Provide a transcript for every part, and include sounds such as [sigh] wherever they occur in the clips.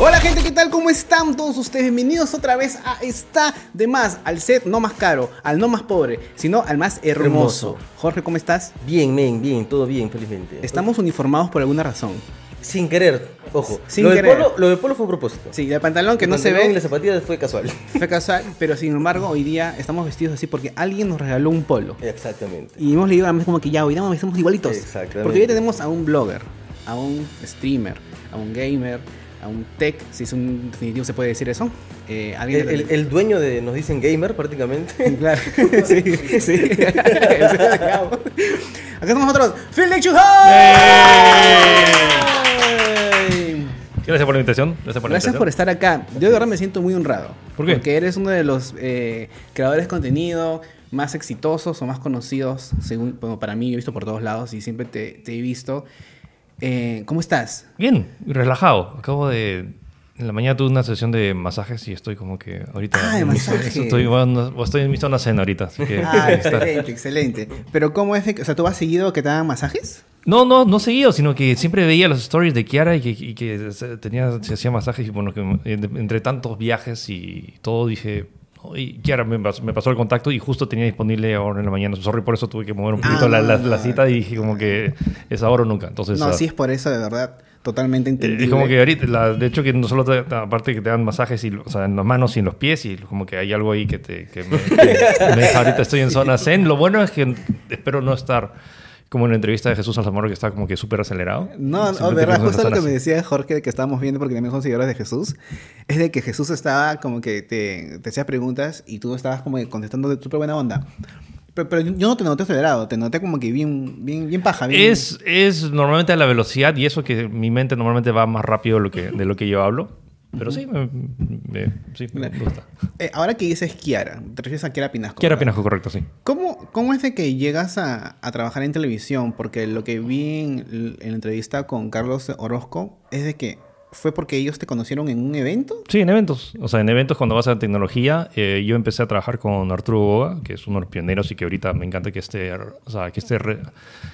Hola gente, ¿qué tal? ¿Cómo están todos ustedes? Bienvenidos otra vez a Está de Más, al set no más caro, al no más pobre, sino al más hermoso. Hermoso. Jorge, ¿cómo estás? Bien, men, bien, todo bien, felizmente. Estamos uniformados por alguna razón. Sin querer, ojo. Sin lo, querer. Polo, lo del polo fue a propósito. Sí, el pantalón que El no se pantalón y ve las zapatillas fue casual. fue casual, [laughs] pero sin embargo hoy día estamos vestidos así porque alguien nos regaló un polo. Exactamente. Y hemos leído a la vez como que ya, hoy día estamos igualitos. Exactamente. Porque hoy tenemos a un blogger, a un streamer, a un gamer, a un tech, si es un definitivo se puede decir eso. Eh, alguien El, de la- el- el dueño de, nos dicen gamer prácticamente. [laughs] Claro, sí, sí. [laughs] Acá estamos nosotros, Phil Gracias por la invitación. Gracias por la Gracias por invitación. estar acá. Yo de verdad me siento muy honrado. ¿Por qué? Porque eres uno de los eh, creadores de contenido más exitosos o más conocidos, según bueno, para mí, yo he visto por todos lados y siempre te, te he visto. Eh, ¿Cómo estás? Bien, relajado. Acabo de. En la mañana tuve una sesión de masajes y estoy como que ahorita. Ah, de masaje. Estoy, bueno, estoy en mi zona zen ahorita. Así que, [laughs] Ah, excelente, excelente. Pero ¿cómo es de que, o sea, tú has seguido que te hagan masajes? No, no, no seguido, sino que siempre veía los stories de Kiara y que, y que tenía, se hacía masajes y bueno, que en- entre tantos viajes y todo dije, y Kiara me pasó, me pasó el contacto y justo tenía disponible ahora en la mañana. Sorry, por eso tuve que mover un poquito Ah, la, cita y dije como que es ahora o nunca. Entonces, No, ah, sí es por eso, de verdad, totalmente Eh, entendible. Es como que ahorita, la- de hecho que no solo te, aparte que te dan masajes y, o sea, en las manos y en los pies y como que hay algo ahí que te que me, que [laughs] me deja ahorita estoy en zona zen. Lo bueno es que espero no estar como en la entrevista de Jesús Alzamora que está como que súper acelerado. No, no, Simplemente verdad, justo lo que me decía Jorge que estábamos viendo porque también son seguidores de Jesús, es de que Jesús estaba como que te, te hacía preguntas y tú estabas como que contestando de súper buena onda. Pero, pero yo no te noté acelerado, te noté como que bien, bien, bien paja. Bien, Es, es normalmente a la velocidad y eso que mi mente normalmente va más rápido de lo que, de lo que yo hablo. Pero sí, me, me- sí, me gusta. Eh, ahora que dices Kiara, te refieres a Kiara Pinasco. Kiara ¿verdad? Pinasco, correcto, sí. ¿Cómo, ¿Cómo es de que llegas a, a trabajar en televisión? Porque lo que vi en, en la entrevista con Carlos Orozco es de que fue porque ellos te conocieron en un evento. Sí, en eventos. O sea, en eventos cuando vas a tecnología, eh, yo empecé a trabajar con Arturo Goga, que es uno de los pioneros y que ahorita me encanta que esté, o sea, que esté, re-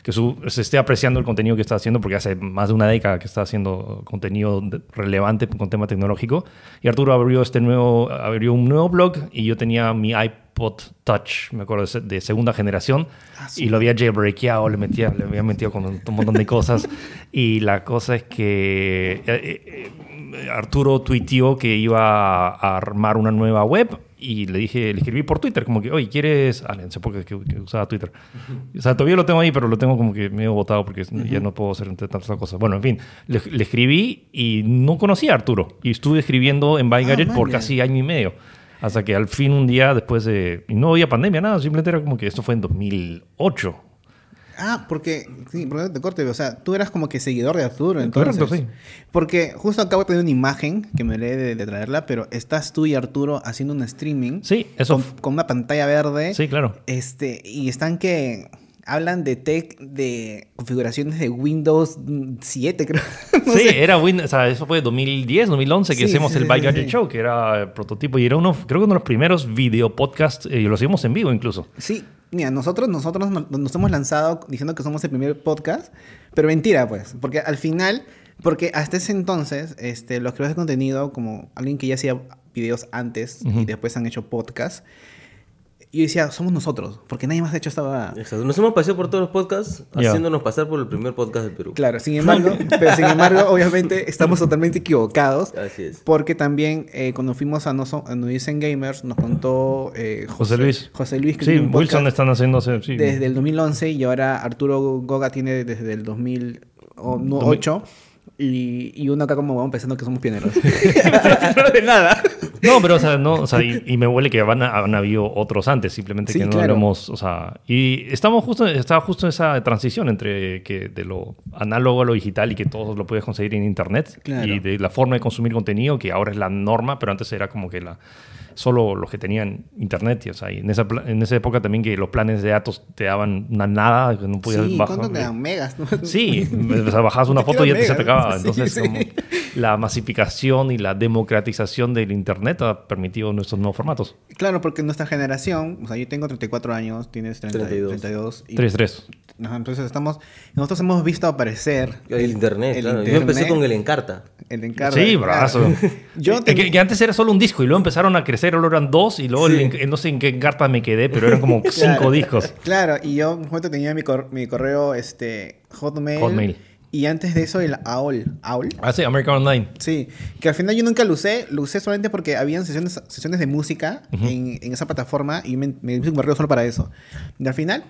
que su- se esté apreciando el contenido que está haciendo, porque hace más de una década que está haciendo contenido de- relevante con tema tecnológico. Y Arturo abrió este nuevo, abrió un nuevo blog y yo tenía mi iPod Touch, me acuerdo, de se- de segunda generación, Ah, sí. y lo había jailbreakado, le, metía, le había metido con un, montón de cosas. [laughs] y la cosa es que eh, eh, eh, Arturo tuiteó que iba a armar una nueva web y le dije, le escribí por Twitter, como que, oye, ¿quieres...? Ah, en esa época que, que usaba Twitter. O sea, todavía lo tengo ahí, pero lo tengo como que medio botado porque ya no puedo hacer entre tantas cosas. Bueno, en fin, le, le escribí y no conocía a Arturo. Y estuve escribiendo en By Ah, Gadget por casi año y medio. Hasta que al fin un día después de... Y no había pandemia, nada. Simplemente era como que esto fue en 2008. Ah, porque, sí, porque te corte, o sea, tú eras como que seguidor de Arturo, entonces. Correcto, sí. Porque justo acabo de tener una imagen que me lee de, de traerla, pero estás tú y Arturo haciendo un streaming. Sí, eso... Con, con una pantalla verde. Sí, claro. Este, y están que hablan de tech, de configuraciones de Windows 7, creo. [laughs] No sí, sé. era Win- o sea, eso fue 2010, 2011 que Sí, hacemos sí, el By sí. Show, que era el prototipo y era uno, creo que uno de los primeros video podcasts, y lo hacíamos en vivo incluso. Sí, mira, nosotros, nosotros no- nos hemos lanzado diciendo que somos el primer podcast, pero mentira, pues, porque al final, porque hasta ese entonces, este, los creadores de contenido, como alguien que ya hacía videos antes y después han hecho podcast, yo decía, somos nosotros, porque nadie más ha hecho esta... Exacto. Nos hemos paseado por todos los podcasts haciéndonos pasar por el primer podcast del Perú. Claro, sin embargo, pero sin embargo, [laughs] obviamente estamos totalmente equivocados. Así es. Porque también eh, cuando fuimos a No, So- a No Dicen Gamers nos contó eh, José Luis. José Luis que Sí, tiene un podcast Wilson están haciendo... Sí. desde el 2011 y ahora Arturo Goga tiene desde el 2008 y, y uno acá como vamos pensando que somos pioneros. [laughs] [laughs] no de nada. No, pero o sea, no, o sea, y, y me huele que van a- han habido otros antes, simplemente Sí, que no claro. lo hemos, o sea, y estamos justo, estaba justo en esa transición entre que de lo análogo a lo digital y que todos lo puedes conseguir en internet Claro. y de la forma de consumir contenido que ahora es la norma, pero antes era como que la solo los que tenían internet. Y, o sea, y en, esa, pla- en esa época también que los planes de datos te daban una nada, que no podías Sí, bajar. ¿cuánto te dan? Megas. ¿no? [laughs] Sí, o sea, bajabas [laughs] una foto y ya te se te acababa. [laughs] Entonces, sí. como la masificación y la democratización del Internet ha permitido nuestros nuevos formatos. Claro, porque nuestra generación, o sea, yo tengo 34 años, tienes 30, 32. 32. y- 3-3. Ajá, entonces estamos, nosotros hemos visto aparecer El internet, el claro. Yo empecé con el Encarta. el encargo. Sí, claro. brazo. Yo que, que antes era solo un disco y luego empezaron a crecer, luego eran dos y luego Sí. el no sé en qué carta me quedé, pero eran como [laughs] cinco Claro. discos. Claro, y yo un momento tenía mi, cor- mi correo este, Hotmail, Hotmail. Y antes de eso el AOL. ¿AOL? Ah, sí, American Online. Sí, que al final yo nunca lo usé, lo usé solamente porque habían sesiones, sesiones de música en, en esa plataforma y me, me hice un correo solo para eso. Y al final,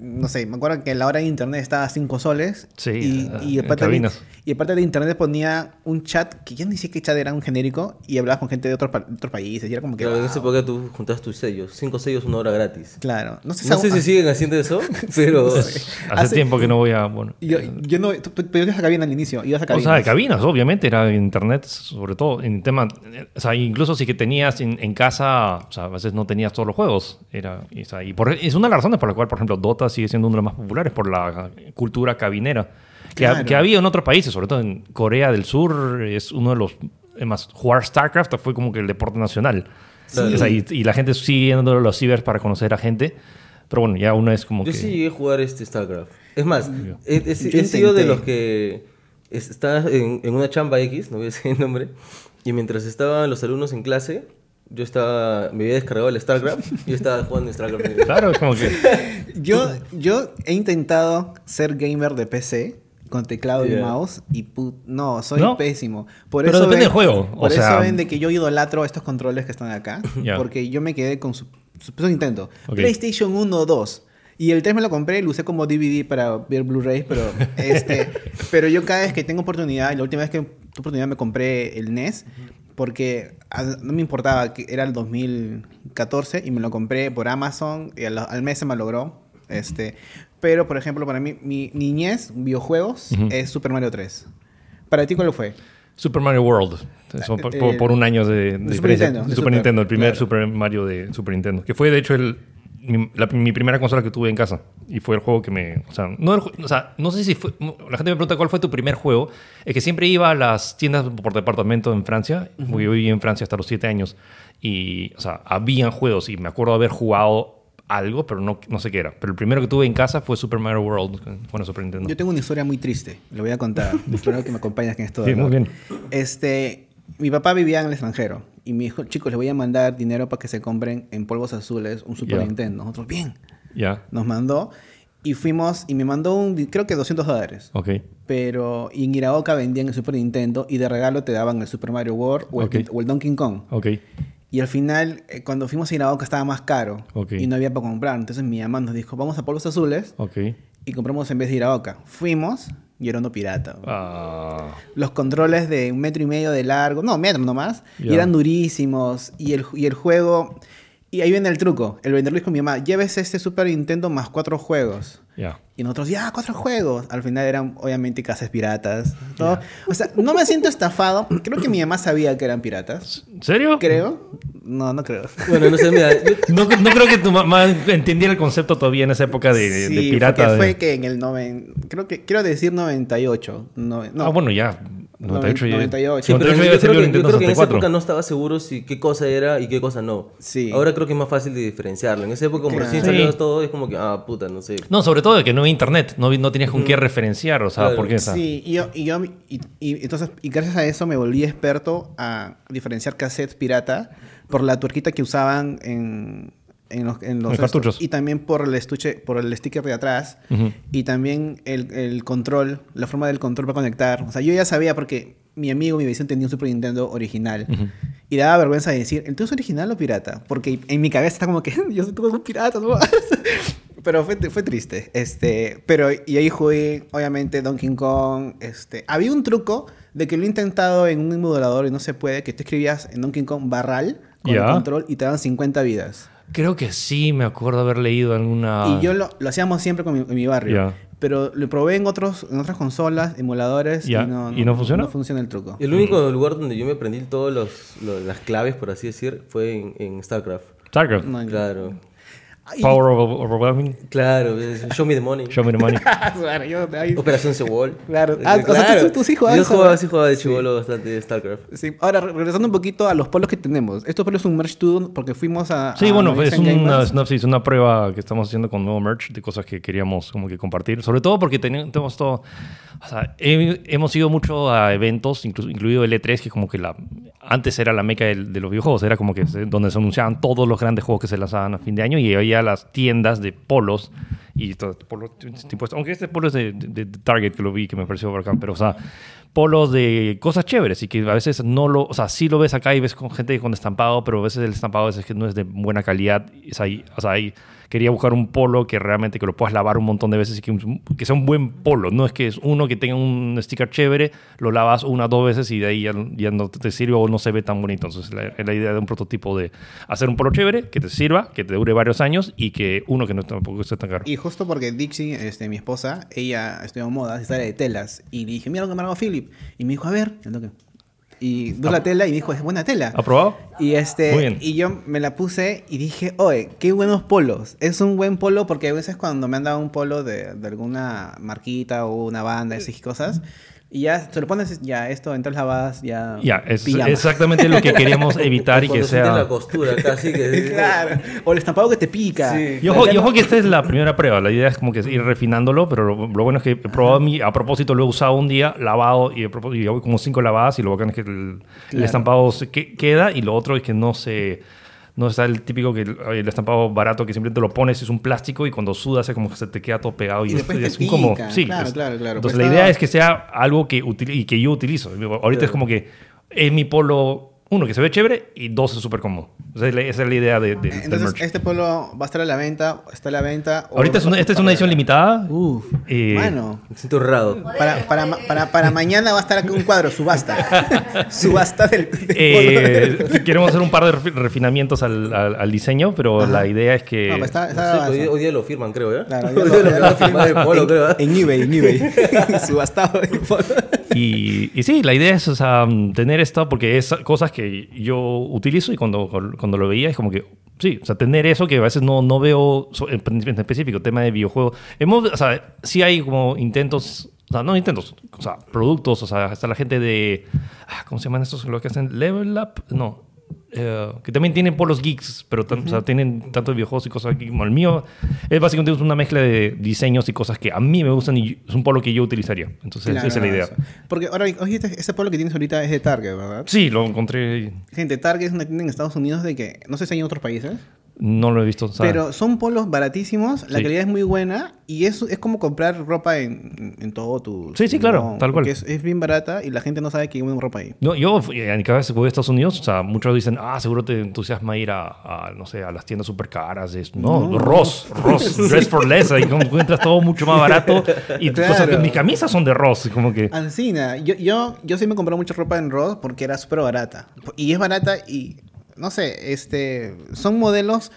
no sé, me acuerdo que la hora de internet estaba a 5 soles. Sí, y, ah, y, en aparte de, cabinas. y aparte de internet ponía un chat, que ya ni sé qué chat era, un genérico, y hablabas con gente de otros, pa- otros países. Y era como que. Claro, en wow. esa época tú juntabas tus sellos. Cinco sellos, una hora gratis. Claro, no sé, No sé si siguen haciendo eso, [laughs] pero... Hace, Hace- tiempo que no voy a. Bueno, Yo, yo no, pero ibas a cabina al inicio, ibas a O sea, de cabinas, obviamente, era internet, sobre todo en tema, o sea, incluso si que tenías en, en casa, o sea, a veces no tenías todos los juegos, era, y, o sea, y por, es una de las razones por la cual, por ejemplo, Dota sigue siendo uno de los más populares, por la cultura cabinera, que, ha- Claro. que había en otros países, sobre todo en Corea del Sur, es uno de los, es más, jugar StarCraft fue como que el deporte nacional, Sí. O sea, y, y la gente sigue yendo a los cibers para conocer a gente, pero bueno, ya uno es como Yo que... sí llegué a jugar este StarCraft. Es más, he, he- Yo he sido de los que es- está en, en una chamba X, no voy a decir el nombre, y mientras estaban los alumnos en clase, yo estaba, me había descargado el StarCraft [laughs] y yo estaba jugando StarCraft. Claro, es como que... [laughs] Yo, yo he intentado ser gamer de PC con teclado y Yeah. mouse y pu- no, soy ¿No? pésimo. Por Pero eso depende ven- del juego, o Por eso sea- ven de que yo idolatro estos controles que están acá. [laughs] Ya. Porque yo me quedé con su, su Super Nintendo. Ok. PlayStation 1 o 2. Y el 3 me lo compré y lo usé como DVD para ver Blu-ray, pero este, pero yo cada vez que tengo oportunidad, y la última vez que tuve oportunidad me compré el NES, porque no me importaba, que era el 2014 y me lo compré por Amazon y al, al mes se me logró. Este, pero, por ejemplo, para mí, mi niñez, videojuegos, es Super Mario 3. ¿Para ti cuál fue? Super Mario World. Eso, por, por un año de, de Super diferencia. Nintendo, De de Super Super, Nintendo, el primer claro. Super Mario de Super Nintendo. Que fue, de hecho, el, mi, la- mi primera consola que tuve en casa. Y fue el juego que me... O sea, no, el o sea, no sé si fue... La gente me pregunta cuál fue tu primer juego. Es que siempre iba a las tiendas por departamento en Francia. porque Yo viví en Francia hasta los 7 años. Y, o sea, habían juegos. Y me acuerdo haber jugado algo, pero no, no sé qué era. Pero el primero que tuve en casa fue Super Mario World. en Super Nintendo. Yo tengo una historia muy triste, lo voy a contar. [laughs] Espero que me acompañes en esto. Sí, muy bien. Este, mi papá vivía en el extranjero y me dijo, chicos, les voy a mandar dinero para que se compren en polvos azules un Super Ya. Nintendo. Nosotros, bien. Ya. Nos mandó y fuimos y me mandó un, creo que 200 dólares. Ok. Pero en Iraoka vendían el Super Nintendo y de regalo te daban el Super Mario World o el, Ok. o el Donkey Kong. Ok. Y al final, eh, cuando fuimos a Iraoka estaba más caro Ok. y no había para comprar. Entonces mi mamá nos dijo, vamos a polvos azules Ok. y compramos en vez de Iraoka. Fuimos y era uno pirata. Ah... Los controles de un metro y medio de largo, no, metro nomás, y Ya. eran durísimos. Y el, y el juego. Y ahí viene el truco. El vendedor dijo a mi mamá: llévese este Super Nintendo más cuatro juegos. Ya. Y nosotros, ya, cuatro juegos. Al final eran, obviamente, casas piratas. todo. O sea, no me siento estafado. Creo que mi mamá sabía que eran piratas. ¿En serio? Creo. No, no creo. [laughs] Bueno, no sé, mira, yo- No, no creo que tu mamá entendiera el concepto todavía en esa época de, de- de Sí, pirata. de- fue que en el noven... Creo que, quiero decir 98. No, no. Ah, bueno, ya. 98 ya. 98. Sí, pero 98 yo creo, que, yo Nintendo creo que en esa 64. época no estaba seguro si qué cosa era y qué cosa no. Sí. Ahora creo que es más fácil de diferenciarlo. En esa época, como Claro. recién Sí. salió todo, es como que, ah, puta, no sé. No, sobre todo de que no había internet. No, no tenías con qué referenciar. O sea, Claro. ¿por qué? O sea, Sí, y yo, y yo y, y entonces, y gracias a eso me volví experto a diferenciar cassettes pirata por la tuerquita que usaban en, en los, en los cartuchos. y también por el estuche, por el sticker de atrás Ujú. y también el, el control, la forma del control para conectar. O sea, yo ya sabía porque mi amigo, mi vecino tenía un Super Nintendo original y daba vergüenza de decir, ¿el tuyo es original o pirata? Porque en mi cabeza está como que [laughs] yo tuve un pirata, ¿no? [laughs] Pero fue, fue triste. Este, pero y ahí jugué, obviamente, Donkey Kong. Este, había un truco de que lo he intentado en un emulador y no se puede, que tú escribías en Donkey Kong barral con el control y te dan 50 vidas. Creo que sí, me acuerdo haber leído alguna... Y yo lo, lo hacíamos siempre con mi, en mi barrio. Pero lo probé en, otros, en otras consolas, emuladores, Ya. y, no, ¿Y no funciona? No funciona el truco. El único lugar donde yo me aprendí todas las claves, por así decir, fue en, en StarCraft. StarCraft. No, Claro. Power of Overwhelming. Claro, es Show Me the Money. Show me the money. [laughs] claro, yo de ahí- Operación Sewall. Claro. Ah, o sea, tú- sí jugabas Yo jugaba, sí jugaba de chivolo bastante StarCraft. Sí. Ahora, re- regresando un poquito a los polos que tenemos. Estos polos son un merch tour porque fuimos a. Sí, a bueno, es una, sinopsis, una prueba que estamos haciendo con nuevo merch de cosas que queríamos como que compartir. Sobre todo porque tenemos todo... O sea, he- hemos ido mucho a eventos, inclu- incluido el E3, que como que la... Antes era la meca del- de los videojuegos, era como que donde se anunciaban todos los grandes juegos que se lanzaban a fin de año y había las tiendas de polos y todo polos tipo. Aunque este polo es de, de- de Target que lo vi, que me pareció bacán, pero o sea, polos de cosas chéveres y que a veces no lo, o sea, sí lo ves acá y ves con gente con estampado, pero a veces el estampado a veces que no es de buena calidad. Sea, ahí, o sea, ahí quería buscar un polo que realmente que lo puedas lavar un montón de veces y que, sea un buen polo. No es que es uno que tenga un sticker chévere, lo lavas una dos veces y de ahí ya, ya no te sirve o no se ve tan bonito. Entonces, la, la idea de un prototipo de hacer un polo chévere, que te sirva, que te dure varios años y que uno que no tampoco esté tan caro. Y justo porque Dixie, este, mi esposa, ella estudió moda, sabe de telas. Y dije, mira lo que me hago Philip. Y me dijo, a ver. Y vio la tela y dijo, es buena tela. ¿Aprobado? Y este Muy bien. y yo me la puse y dije, oye, qué buenos polos. Es un buen polo porque a veces cuando me han dado un polo de, de alguna marquita o una banda, esas cosas, y ya se lo pones, ya esto en tres lavadas, ya. Ya, es pijama. exactamente lo que queríamos evitar y que sea... la costura casi que... [laughs] claro. O el estampado que te pica. Sí. Y ojo, y ojo que esta es la primera prueba. La idea es como que ir refinándolo, pero lo, lo bueno es que he probado mi, a propósito, lo he usado un día, lavado, y, y hago como cinco lavadas, y lo bacán es que el, el Claro. estampado se que- queda, y lo otro es que no se... No está el típico que el, el estampado barato que simplemente lo pones, es un plástico y cuando sudas es como que se te queda todo pegado. Y, Y es, te como... Sí, Claro, es- claro, claro. Entonces Pues la idea es que sea algo que, y que yo utilizo. Ahorita es como que es mi polo, uno, que se ve chévere, y dos, es súper cómodo. O sea, la- esa es la idea de, de- del Entonces, merch. este polo va a estar a la venta, está a la venta. o- Ahorita es una, esta es una edición limitada. Uf, Eh, mano. Me siento honrado. Para, para, para, para mañana va a estar aquí un cuadro, subasta. [laughs] subasta del, del Eh, queremos hacer un par de refi- refinamientos al, al- al diseño, pero la idea es que... No, pues está, No sé, hoy, hoy día lo firman, creo. Claro, [laughs] hoy día lo- firmar el polo, en, creo, ¿eh? en eBay, en eBay. [laughs] Subastado el polo. y, y sí, la idea es o sea, tener esto, porque es cosas que yo utilizo y cuando, cuando lo veía es como que, sí, o sea, tener eso que a veces no, no veo en, específico, tema de videojuegos. Hemos, o sea, sí hay como intentos... O sea, no intentos, o sea, productos, o sea, hasta la gente de... ah, ¿Cómo se llaman estos? Lo que hacen Level Up, no. Eh, que también tienen polos geeks, pero tam- o sea, tienen tanto videojuegos y cosas aquí como el mío. Es básicamente una mezcla de diseños y cosas que a mí me gustan y es un polo que yo utilizaría. Entonces, Claro, esa es la idea. eso. Porque ahora, oye, este, este polo que tienes ahorita es de Target, ¿verdad? Sí, lo encontré. Gente, Target es una tienda en Estados Unidos de que, no sé si hay en otros países, No lo he visto. ¿sabes? pero son polos baratísimos, la Sí. calidad es muy buena y es, es como comprar ropa en, en todo tu... Sí, sí, claro, mundo, tal cual. Es, es bien barata y la gente no sabe que hay una ropa ahí. No, yo, cada vez que voy a Estados Unidos, o sea, muchos dicen, ah, seguro te entusiasma ir a, a, no sé, a las tiendas súper caras. No, No. Ross, Ross, [laughs] Dress for Less, ahí encuentras todo mucho más barato. Y [laughs] Claro. cosas que mis camisas son de Ross, como que... Ancina, yo, yo, yo sí me compré mucha ropa en Ross porque era súper barata. Y es barata y, no sé, este, son modelos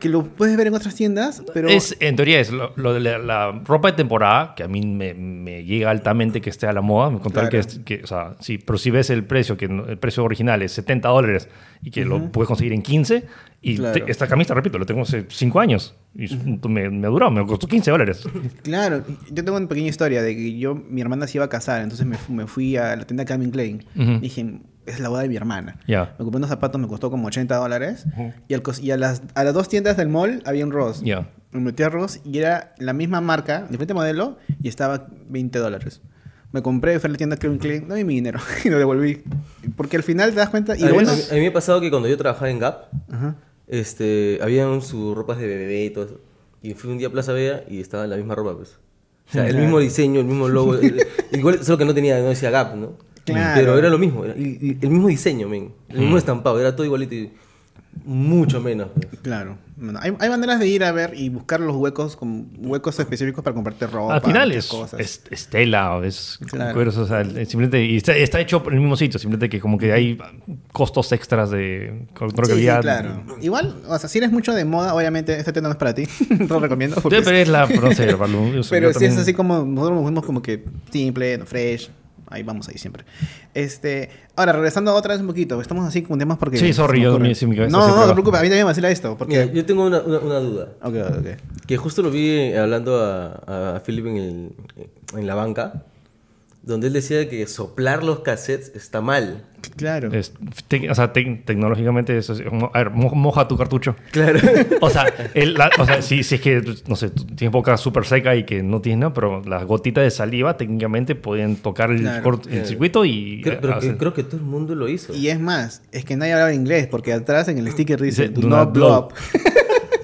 que lo puedes ver en otras tiendas, pero... Es, en teoría es lo, lo de la, la ropa de temporada, que a mí me, me llega altamente que esté a la moda. Me contaron Claro. que, que, o sea, sí, pero si ves el precio, que el precio original es 70 dólares y que lo puedes conseguir en 15, y Claro. te- esta camisa, repito, la tengo hace 5 años y es- me, me ha durado, me costó 15 dólares. [laughs] Claro, yo tengo una pequeña historia de que yo, mi hermana se iba a casar, entonces me, me fui a la tienda Calvin Klein. Ujú. Dije, es la boda de mi hermana. Ya. Me compré unos zapatos, me costó como 80 dólares. Y al y a, las, a las dos tiendas del mall había un Ross. Ya. Me metí a Ross y era la misma marca, diferente modelo, y estaba 20 dólares. Me compré, fui a la tienda Calvin Klein, dame mi dinero [laughs] y lo devolví. Porque al final te das cuenta. Y a, bueno. mí- a mí me ha pasado que cuando yo trabajaba en Gap, Ajá. este, habían sus ropas de bebé y todo eso. Y fui un día a Plaza Vea y estaba la misma ropa, pues. O sea, el mismo diseño, el mismo logo. el- [laughs] igual, solo que no tenía, no decía Gap, ¿no? Claro. Pero era lo mismo, era- y- y el mismo diseño, men. El mismo estampado, era todo igualito y mucho menos. pues. Claro. Bueno, hay, hay maneras de ir a ver y buscar los huecos, con huecos específicos para comprarte ropa. Al final es, cosas. es, es tela o es Claro. cueros, o sea, simplemente y está, está hecho por el mismo sitio, simplemente que como que hay costos extras de Sí, sí, claro. Igual, o sea, si eres mucho de moda, obviamente este tema no es para ti. [laughs] no lo recomiendo. Sí, pero es la no sé, [laughs] Pero si es así como nosotros nos fuimos como que simple, fresh. Ahí vamos ahí siempre. Este, ahora regresando otra vez un poquito, estamos así con temas porque Sí, sorry, yo sí, mi cabeza No, no, no te preocupes, a mí también me vacila esto, porque Mira, yo tengo una, una- una duda. Ok, ok. Que justo lo vi eh, hablando a, a Philip en, el- en la banca, donde él decía que soplar los cassettes está mal. Claro. es- te- o sea, te- tecnológicamente eso es a ver, mo- moja tu cartucho. Claro. [laughs] O sea, el- la- o sea, si, si es que, no sé, tienes boca súper seca y que no tienes nada, pero las gotitas de saliva técnicamente pueden tocar el, Claro. cort- el circuito y... Creo, pero que- hacer- creo que todo el mundo lo hizo. Y es más, es que nadie hablaba inglés, porque atrás en el sticker dice, Dice, do, not blow up. [laughs]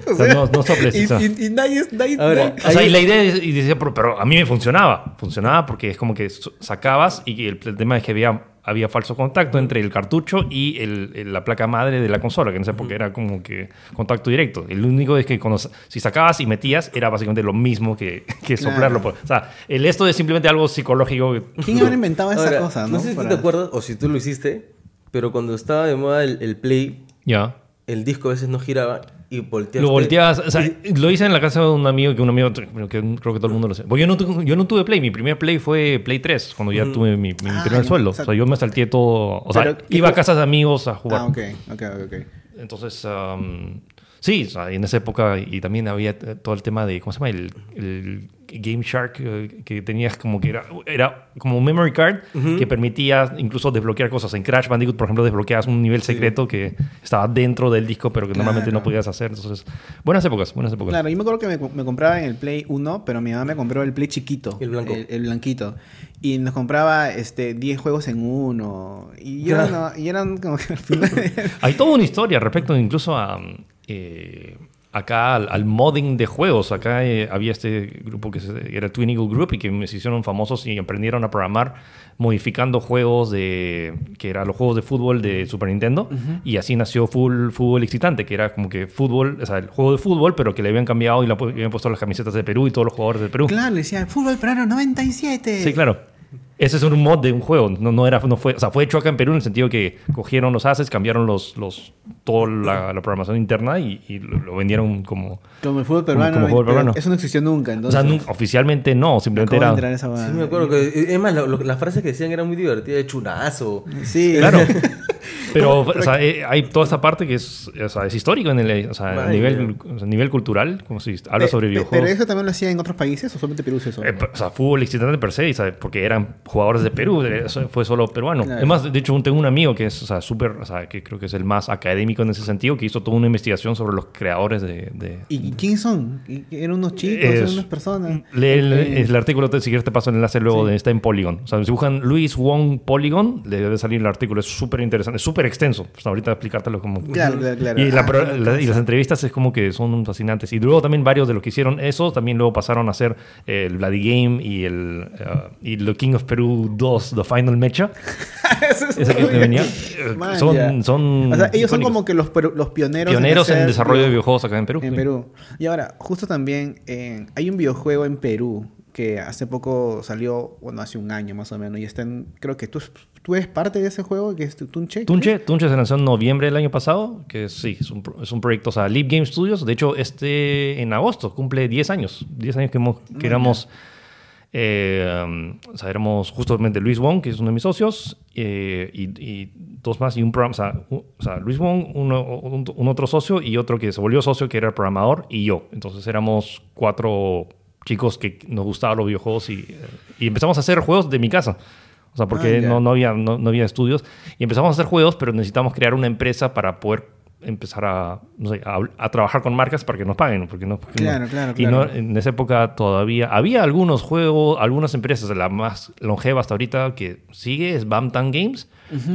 O sea, no, no soples. y, o sea. y- y nadie, nadie, Ahora, nadie- O sea, y la idea es, y decía, pero, pero a mí me funcionaba. Funcionaba porque es como que sacabas y el, el tema es que había, había falso contacto entre el cartucho y el- el- la placa madre de la consola, que en esa época era como que contacto directo. El único es que cuando, si sacabas y metías era básicamente lo mismo que, que Claro. soplarlo. por- O sea, el esto es simplemente algo psicológico. que- ¿Quién habrá inventado esa Ahora, cosa, no? sé si tú Para- te acuerdas o si tú lo hiciste, pero cuando estaba de moda el, el Play, Ya. el disco a veces no giraba y volteaste. Lo volteabas, o sea, lo hice en la casa de un amigo que un amigo, que creo que todo el mundo lo sabe. Porque yo no, tu- yo no tuve Play, mi primer Play fue Play 3, cuando ya tuve mi, mi Ah, primer sueldo. o sea- o sea, yo me salté todo, o sea, Pero, ¿qué iba a casas de amigos a jugar. Ah, ok, ok, ok. Entonces, um, sí, o sea, en esa época y también había eh, todo el tema de, ¿cómo se llama? El, el Game Shark, eh, que tenías como que era, era como un memory card que permitía incluso desbloquear cosas. En Crash Bandicoot, por ejemplo, desbloqueabas un nivel secreto que estaba dentro del disco, pero que normalmente no podías hacer. Entonces, buenas épocas, buenas épocas. Claro, yo me acuerdo que me, me compraba en el Play 1, pero mi mamá me compró el Play chiquito. El blanco. El, el blanquito. Y nos compraba este 10 juegos en uno. Y, yo Claro. no- y eran como que al final... [laughs] Hay toda una historia respecto incluso a eh, acá al, al modding de juegos. Acá eh, había este grupo que se- era Twin Eagle Group y que se hicieron famosos y aprendieron a programar modificando juegos de que eran los juegos de fútbol de Super Nintendo y así nació Full Fútbol Excitante, que era como que fútbol, o sea, el juego de fútbol, pero que le habían cambiado y le habían puesto las camisetas de Perú y todos los jugadores de Perú. claro, le decía, fútbol peruano 97. Sí, claro. Ese es un mod de un juego, no, no era, no fue, o sea, fue hecho acá en Perú en el sentido que cogieron los assets, cambiaron los, los, toda la, la programación interna y, y lo, lo vendieron como... Como el fútbol peruano. como fútbol peruano. Eso no existió nunca, O entonces. sea, nun- oficialmente no, simplemente era... entrar esa Sí, me acuerdo que. Es más, las frases que decían eran muy divertidas, de chunazo. Sí, Claro. [laughs] Pero, o sea, eh, hay toda esta parte que es, o sea, es histórico en el o sea, a nivel, o sea, a nivel cultural, como si habla sobre videojuegos. ¿Pero eso también lo hacía en otros países o solamente Perú es eso? Eh, o sea, fútbol excitante per se, ¿sabes? porque eran jugadores de Perú, eso fue solo peruano. Claro. Además, de hecho, tengo un amigo que es, o sea, súper, o sea, que creo que es el más académico en ese sentido, que hizo toda una investigación sobre los creadores de... de- ¿Y quiénes son? ¿Y- ¿Eran unos chicos? Es- ¿Eran unas personas? Lee el, el artículo, si quieres te paso el enlace luego, Sí. de, está en Polygon. O sea, si buscan Luis Wong Polygon, le debe salir el artículo, es súper interesante, es súper extenso. Ahorita explicártelo como... Claro, claro, claro. Y, la Ah, la- y las entrevistas es como que son fascinantes. Y luego también varios de los que hicieron eso también luego pasaron a hacer el Bloody Game y el uh, y The King of Perú 2, The Final Mecha. [laughs] Eso es Ese que muy te venía. bien. Man, son, son O sea, ellos son como que los, peru- los pioneros, pioneros en hacer desarrollo de video- videojuegos acá en Perú. En Sí. Perú. Y ahora, justo también, eh, hay un videojuego en Perú que hace poco salió, bueno, hace un año más o menos, y está en, creo que tú, tú eres parte de ese juego, que es Tunche. Tunche, Tunche se lanzó en noviembre del año pasado, que sí, es un, es un proyecto, o sea, Leap Game Studios. De hecho, este en agosto cumple 10 años. 10 años que, hemos, que éramos, eh, um, o sea, éramos justamente Luis Wong, que es uno de mis socios, eh, y, y dos más, y un programa, o sea, un- o sea, Luis Wong, uno, un, un otro socio, y otro que se volvió socio, que era el programador, y yo. Entonces éramos cuatro chicos que nos gustaban los videojuegos y, eh, y empezamos a hacer juegos de mi casa. O sea, porque Ah, no, no, había, no, no había estudios. Y empezamos a hacer juegos, pero necesitamos crear una empresa para poder empezar a, no sé, a, a trabajar con marcas para que nos paguen. Porque no, porque Claro, no- claro, Y no, claro. en esa época todavía había algunos juegos, algunas empresas, la más longeva hasta ahorita que sigue es Bamtan Games,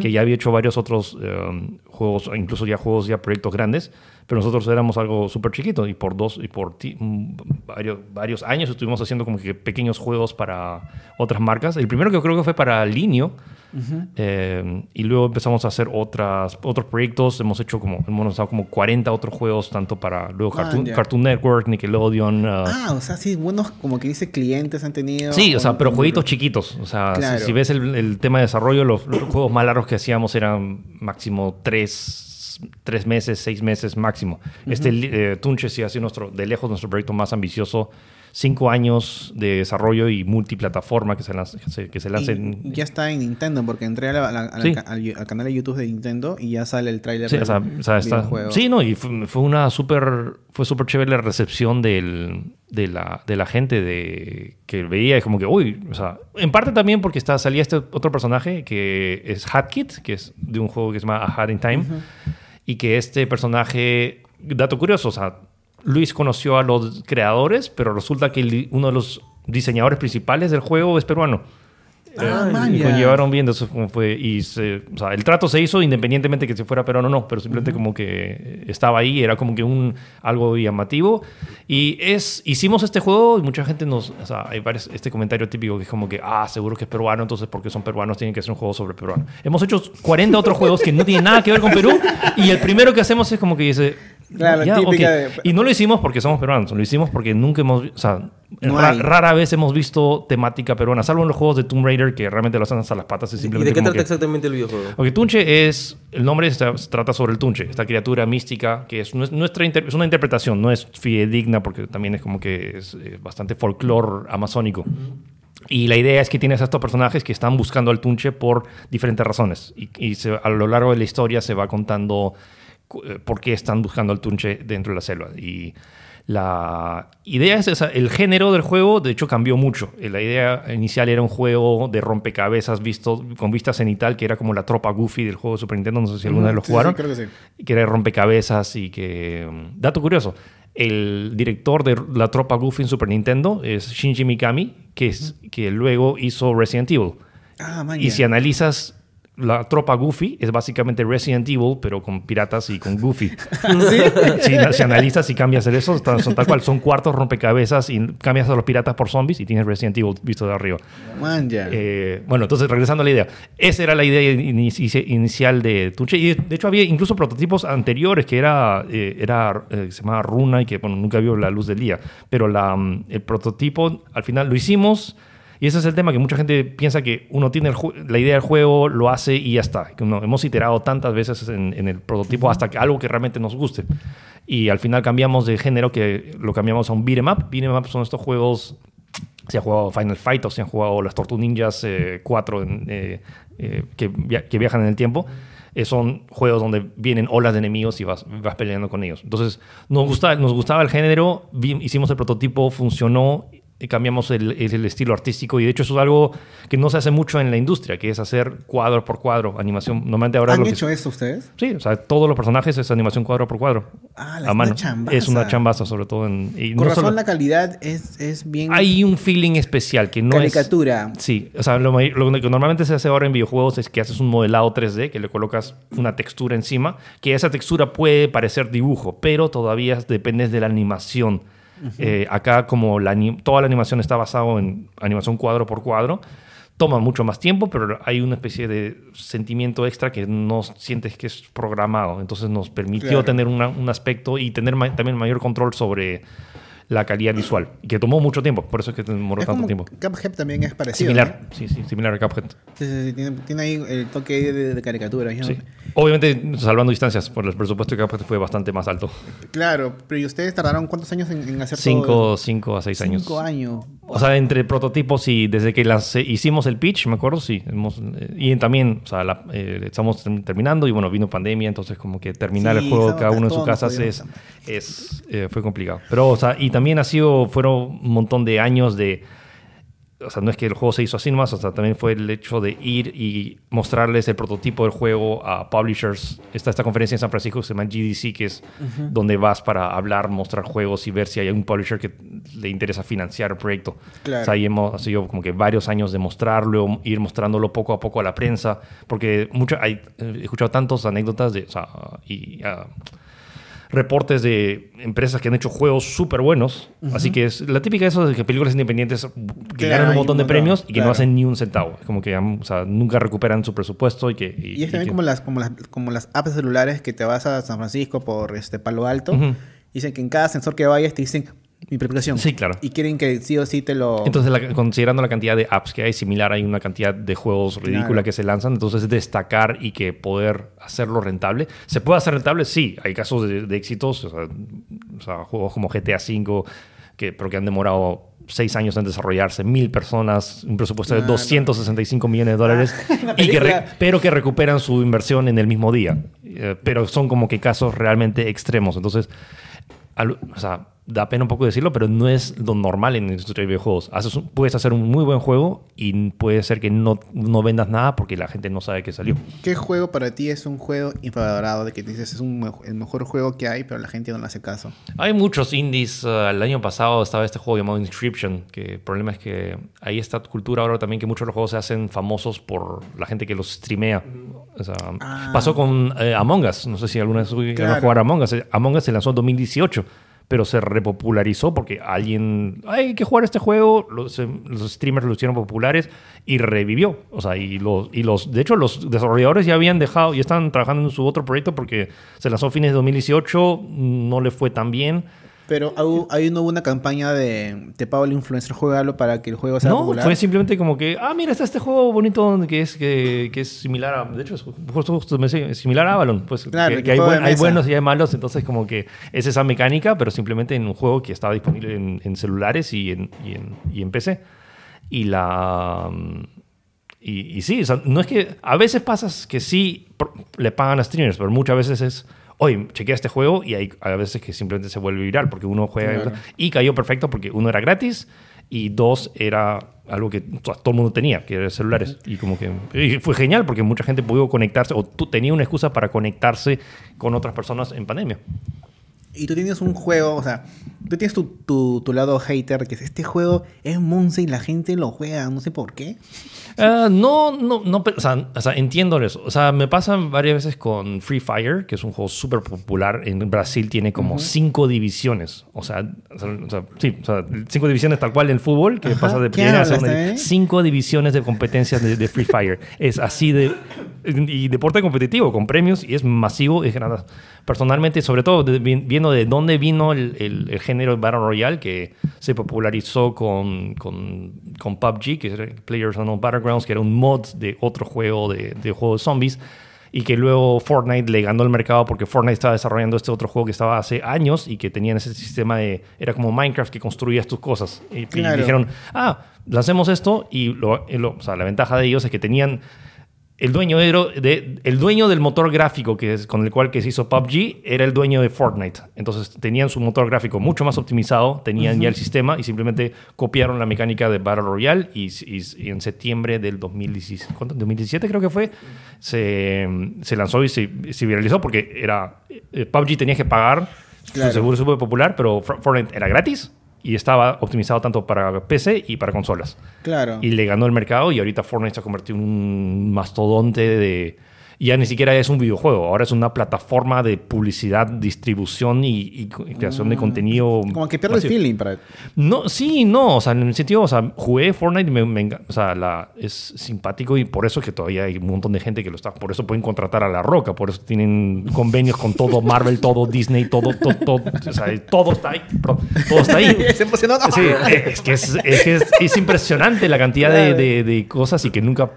que ya había hecho varios otros eh, juegos, incluso ya juegos, ya proyectos grandes, pero nosotros éramos algo súper chiquito y por dos y por ti- mm, varios, varios años estuvimos haciendo como que pequeños juegos para otras marcas. El primero que creo que fue para Linio, Eh, y luego empezamos a hacer otras, otros proyectos. Hemos hecho como, hemos lanzado como 40 otros juegos, tanto para luego Ah, Cartoon, ya. Cartoon Network, Nickelodeon. uh, Ah, o sea, sí, buenos, como que dice, clientes han tenido. Sí, o sea, pero jueguitos chiquitos. O sea, si- Claro. si, ves el, el tema de desarrollo, los, los juegos más largos que hacíamos eran máximo tres, tres meses, seis meses máximo. Este eh, Tunche sí ha sido nuestro, de lejos nuestro proyecto más ambicioso. Cinco años de desarrollo y multiplataforma que se lanza, que se, que se lanza Y en... ya está en Nintendo, porque entré a la- a la- Sí. al, al canal de YouTube de Nintendo y ya sale el tráiler Sí, del o sea, está- sí, no, y fue, fue una súper fue súper chévere la recepción del, de, la, de la gente de, que veía y como que, uy, o sea, en parte también porque está, salía este otro personaje que es Hatkit, que es de un juego que se llama A Hat in Time, y que este personaje, dato curioso, o sea, Luis conoció a los creadores, pero resulta que el- uno de los diseñadores principales del juego es peruano. Ah, Eh, man, y ya. conllevaron bien, como fue, y se- o sea, el trato se hizo independientemente que se fuera peruano o no, pero simplemente como que estaba ahí, era como que un algo llamativo. Y es, hicimos este juego y mucha gente nos, o sea, hay varios, este comentario típico que es como que, ah, seguro que es peruano, entonces porque son peruanos tienen que hacer un juego sobre peruano. Hemos hecho 40 otros juegos que no tienen nada que ver con Perú y el primero que hacemos es como que dice, Claro, ya, típica ok. de- Y no lo hicimos porque somos peruanos, lo hicimos porque nunca hemos, o sea, No ra- hay. rara vez hemos visto temática peruana, salvo en los juegos de Tomb Raider que realmente lo hacen hasta las patas y ¿Y simplemente de qué trata que- exactamente el videojuego? Ok, Tunche es. El nombre está- se trata sobre el Tunche, esta criatura mística que es, nues- nuestra inter- es una interpretación, no es fidedigna porque también es como que es eh, bastante folclore amazónico. Y la idea es que tienes a estos personajes que están buscando al Tunche por diferentes razones. Y, y se- a lo largo de la historia se va contando por qué están buscando al Tunche dentro de la selva. Y la idea es esa. El género del juego, de hecho, cambió mucho. Eh, La idea inicial era un juego de rompecabezas visto, con vista cenital, que era como la tropa Goofy del juego de Super Nintendo. No sé si alguna vez lo Sí, sí, jugaron. creo que sí. Que era de rompecabezas y que... mm, Dato curioso. El director de la tropa Goofy en Super Nintendo es Shinji Mikami, que, es, que luego hizo Resident Evil. Ah, man, Y si analizas la tropa Goofy, es básicamente Resident Evil, pero con piratas y con Goofy. Si, si analizas y cambias eso, son tal cual. Son cuartos rompecabezas y cambias a los piratas por zombies y tienes Resident Evil visto de arriba. Man. Eh, bueno, entonces regresando a la idea. Esa era la idea inici- inicial de Tunche. Y de hecho había incluso prototipos anteriores que era, eh, era eh, se llamaba Runa y que bueno, nunca vio la luz del día. Pero la, mm, el prototipo al final lo hicimos. Y ese es el tema que mucha gente piensa que uno tiene la idea del juego, lo hace y ya está. Que uno- hemos iterado tantas veces en, en el prototipo hasta que algo que realmente nos guste. Y al final cambiamos de género, que lo cambiamos a un beat'em up. Beat'em up son estos juegos si han jugado Final Fight o si han jugado las Tortugas Ninjas eh, 4 en, eh, eh, que, via- que viajan en el tiempo, eh, son juegos donde vienen olas de enemigos y vas, vas peleando con ellos. Entonces, nos, gusta, nos gustaba el género, hicimos el prototipo, funcionó, cambiamos el, el- estilo artístico y de hecho eso es algo que no se hace mucho en la industria, que es hacer cuadro por cuadro, animación. Normalmente ahora ¿Han lo que hecho esto ustedes? Sí, o sea, todos los personajes es animación cuadro por cuadro. Ah, la- a es una mano. chambaza. Es una chambaza, sobre todo en. y Con no razón solo- la calidad es, es bien hay un feeling especial que no es. caricatura. Sí, o sea, lo, lo que normalmente se hace ahora en videojuegos es que haces un modelado 3D, que le colocas una textura encima, que esa textura puede parecer dibujo, pero todavía dependes de la animación. Eh, acá, como la, toda la animación está basada en animación cuadro por cuadro, toma mucho más tiempo, pero hay una especie de sentimiento extra que no sientes que es programado. Entonces nos permitió Claro. tener una- un aspecto y tener ma- también mayor control sobre la calidad visual, y que tomó mucho tiempo, por eso es que demoró Es tanto como tiempo. Cuphead también es parecido. Similar, ¿no? sí, sí, similar a Cuphead. Sí, sí, sí, tiene, tiene ahí el toque de, de caricatura. ¿no? Sí. Obviamente, salvando distancias, por el presupuesto de Cuphead fue bastante más alto. Claro, pero ¿y ustedes tardaron cuántos años en, en hacer todo? Cinco, cinco a seis años. Cinco años. O sea, entre prototipos y desde que las, eh, hicimos el pitch, me acuerdo, sí. hemos- eh, y también, o sea, la- eh, estamos term- terminando y bueno, vino pandemia, entonces como que terminar el juego cada uno en su casa es, fue complicado. Pero, o sea, y también ha sido, fueron un montón de años de... O sea, no es que el juego se hizo así nomás, o sea, también fue el hecho de ir y mostrarles el prototipo del juego a publishers. Está esta conferencia en San Francisco que se llama GDC, que es donde vas para hablar, mostrar juegos y ver si hay un publisher que le interesa financiar el proyecto. Claro. O sea, ahí hemos ha sido como que varios años de mostrarlo, ir mostrándolo poco a poco a la prensa, porque mucho, hay, he escuchado tantas anécdotas de, o sea, y, ah, reportes de empresas que han hecho juegos súper buenos. Así que es la típica de eso de que películas independientes que ganan un montón de premios y que no hacen ni un centavo. Es como que o sea, nunca recuperan su presupuesto y que... Y es también que- como las, como las, como las apps celulares que te vas a San Francisco por este Palo Alto. Dicen que en cada sensor que vayas te dicen mi preocupación. Sí, claro. Y quieren que sí o sí te lo. Entonces, la- considerando la cantidad de apps que hay, similar hay una cantidad de juegos ridícula Claro. que se lanzan, entonces destacar y que poder hacerlo rentable. ¿Se puede hacer rentable? Sí, hay casos de, de éxitos, o sea, o sea, juegos como GTA V, que, pero que han demorado seis años en desarrollarse, mil personas, un presupuesto de Claro. 265 millones de dólares, [laughs] y que re- pero que recuperan su inversión en el mismo día. Eh, pero son como que casos realmente extremos. Entonces, al- o sea, da pena un poco decirlo, pero no es lo normal en la industria de videojuegos. Haces un- puedes hacer un muy buen juego y puede ser que no, no vendas nada porque la gente no sabe que salió. ¿Qué juego para ti es un juego infravalorado de que dices es un, el mejor juego que hay, pero la gente no le hace caso? Hay muchos indies. uh, el año pasado estaba este juego llamado Inscription, que el problema es que hay esta cultura ahora también que muchos de los juegos se hacen famosos por la gente que los streamea. O sea, Ah. Pasó con eh, Among Us. No sé si alguna vez llegaron a Claro. jugar Among Us. Among Us se lanzó en 2018, pero se repopularizó porque alguien... "Ay, hay que jugar este juego. Los, los streamers lo hicieron populares y revivió. O sea, y los, y los... De hecho, los desarrolladores ya habían dejado... Ya estaban trabajando en su otro proyecto porque se lanzó a fines de 2018. No le fue tan bien. Pero ¿au- ahí no hubo una campaña de te pago el influencer, juégalo para que el juego sea No, popular. fue simplemente como que, ah, mira, está este juego bonito que es, que, que es similar a, de hecho, es justo, justo me sé, es similar a Avalon, pues Claro, que, que hay, hay buenos y hay malos, entonces como que es esa mecánica, pero simplemente en un juego que estaba disponible en, en celulares y en, y, en, y en PC. Y la... Y, y sí, o sea, no es que... A veces pasa que sí le pagan a streamers, pero muchas veces es... Oye, chequea este juego y hay a veces que simplemente se vuelve viral porque uno juega Claro. y cayó perfecto porque uno era gratis y dos era algo que to- todo el mundo tenía, que eran celulares. Y como que y fue genial porque mucha gente pudo conectarse o tú tenía una excusa para conectarse con otras personas en pandemia. Y tú tienes un juego, o sea, tú tienes tu, tu, tu lado hater, que es este juego es Monse y la gente lo juega, no sé por qué. Ah, no, no, no, o, sea, o sea, entiendo eso. O sea, me pasan varias veces con Free Fire, que es un juego súper popular. En Brasil tiene como cinco divisiones. O sea, o sea, sí, o sea, cinco divisiones tal cual en el fútbol, que Ajá, pasa de ¿qué primera a segunda. Cinco divisiones de competencias de, de Free Fire. es así de... Y deporte competitivo, con premios, y es masivo, es grande. Personalmente, sobre todo de- vi- viendo de dónde vino el, el- el género Battle Royale, que se popularizó con, con, con PUBG, que era Players Unknown Battlegrounds, que era un mod de otro juego de, de juego de zombies, y que luego Fortnite le ganó el mercado porque Fortnite estaba desarrollando este otro juego que estaba hace años y que tenían ese sistema de... Era como Minecraft que construías tus cosas. Y, dijeron, ah, lancemos esto, y lo- y lo- o sea, la ventaja de ellos es que tenían el dueño, de, de- el dueño del motor gráfico que es, con el cual que se hizo PUBG era el dueño de Fortnite. Entonces tenían su motor gráfico mucho más optimizado, tenían ya el sistema y simplemente copiaron la mecánica de Battle Royale y, y- y en septiembre del 2017, ¿cuánto? 2017 creo que fue, se, se lanzó y se, se viralizó porque era eh, PUBG tenía que pagar Claro. su seguro súper popular, pero For- Fortnite era gratis y estaba optimizado tanto para PC y para consolas. Claro. Y le ganó el mercado y ahorita Fortnite se ha convertido en un mastodonte de... Ya ni siquiera es un videojuego, ahora es una plataforma de publicidad, distribución y, creación de contenido. Como que pierde el feeling para... No, sí, no, o sea, en el sentido, o sea, jugué Fortnite y me, me o sea, la, es simpático y por eso es que todavía hay un montón de gente que lo está, por eso pueden contratar a La Roca, por eso tienen convenios con todo Marvel, todo Disney, todo, todo, todo, o sea, todo está ahí, todo está ahí. [laughs] ¡no! Sí, es que, es, es que es- es impresionante la cantidad de, Claro. de- de cosas y que nunca,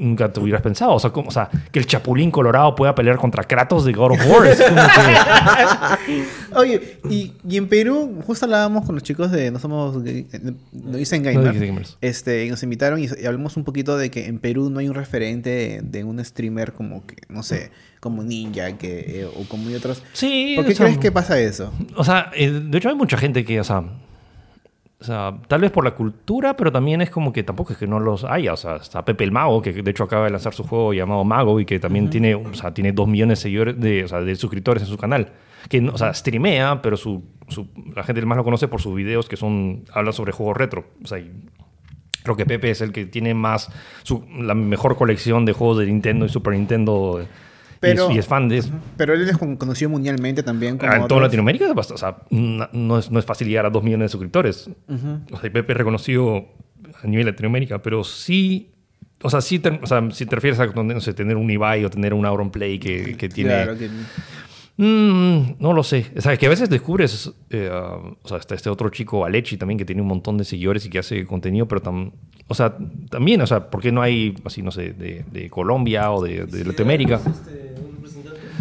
nunca te hubieras pensado. O sea, como- o sea, que el Chapulín Colorado pueda pelear contra Kratos de God of War. Es como que- [laughs] Oye, y, y en Perú, justo hablábamos con los chicos de No Somos... No dicen No gamers. Este, y nos invitaron y, y hablamos un poquito de que en Perú no hay un referente de, de un streamer como que, no sé, como Ninja que, eh, o como y otros. Sí, ¿Por qué o sea, crees que pasa eso? O sea, eh, de hecho hay mucha gente que, o sea, o sea, tal vez por la cultura, pero también es como que tampoco es que no los haya. O sea, está Pepe el Mago, que de hecho acaba de lanzar su juego llamado Mago y que también tiene, o sea, tiene dos millones de seguidores, de, o sea, de suscriptores en su canal. Que, o sea, streamea, pero su, su- la gente más lo conoce por sus videos que son, hablan sobre juegos retro. O sea, y creo que Pepe es el que tiene más, su- la mejor colección de juegos de Nintendo y Super Nintendo. Pero- y, es, y es fan de eso. Pero él es con- conocido mundialmente también. Como Ah, en toda. Latinoamérica, bast- o sea, no, es, no es fácil llegar a 2 millones de suscriptores. O sea, y Pepe es reconocido a nivel Latinoamérica, pero sí, o sea, sí te, o sea, si te refieres a no sé, tener un Ibai o tener un Auronplay que, que tiene... Claro, que- Mm, no lo sé. O sea, que a veces descubres, eh, uh, o sea, está este otro chico, Alechi, también, que tiene un montón de seguidores y que hace contenido, pero tam- o sea, también, o sea, ¿por qué no hay, así, no sé, de, de Colombia o de, de Latinoamérica?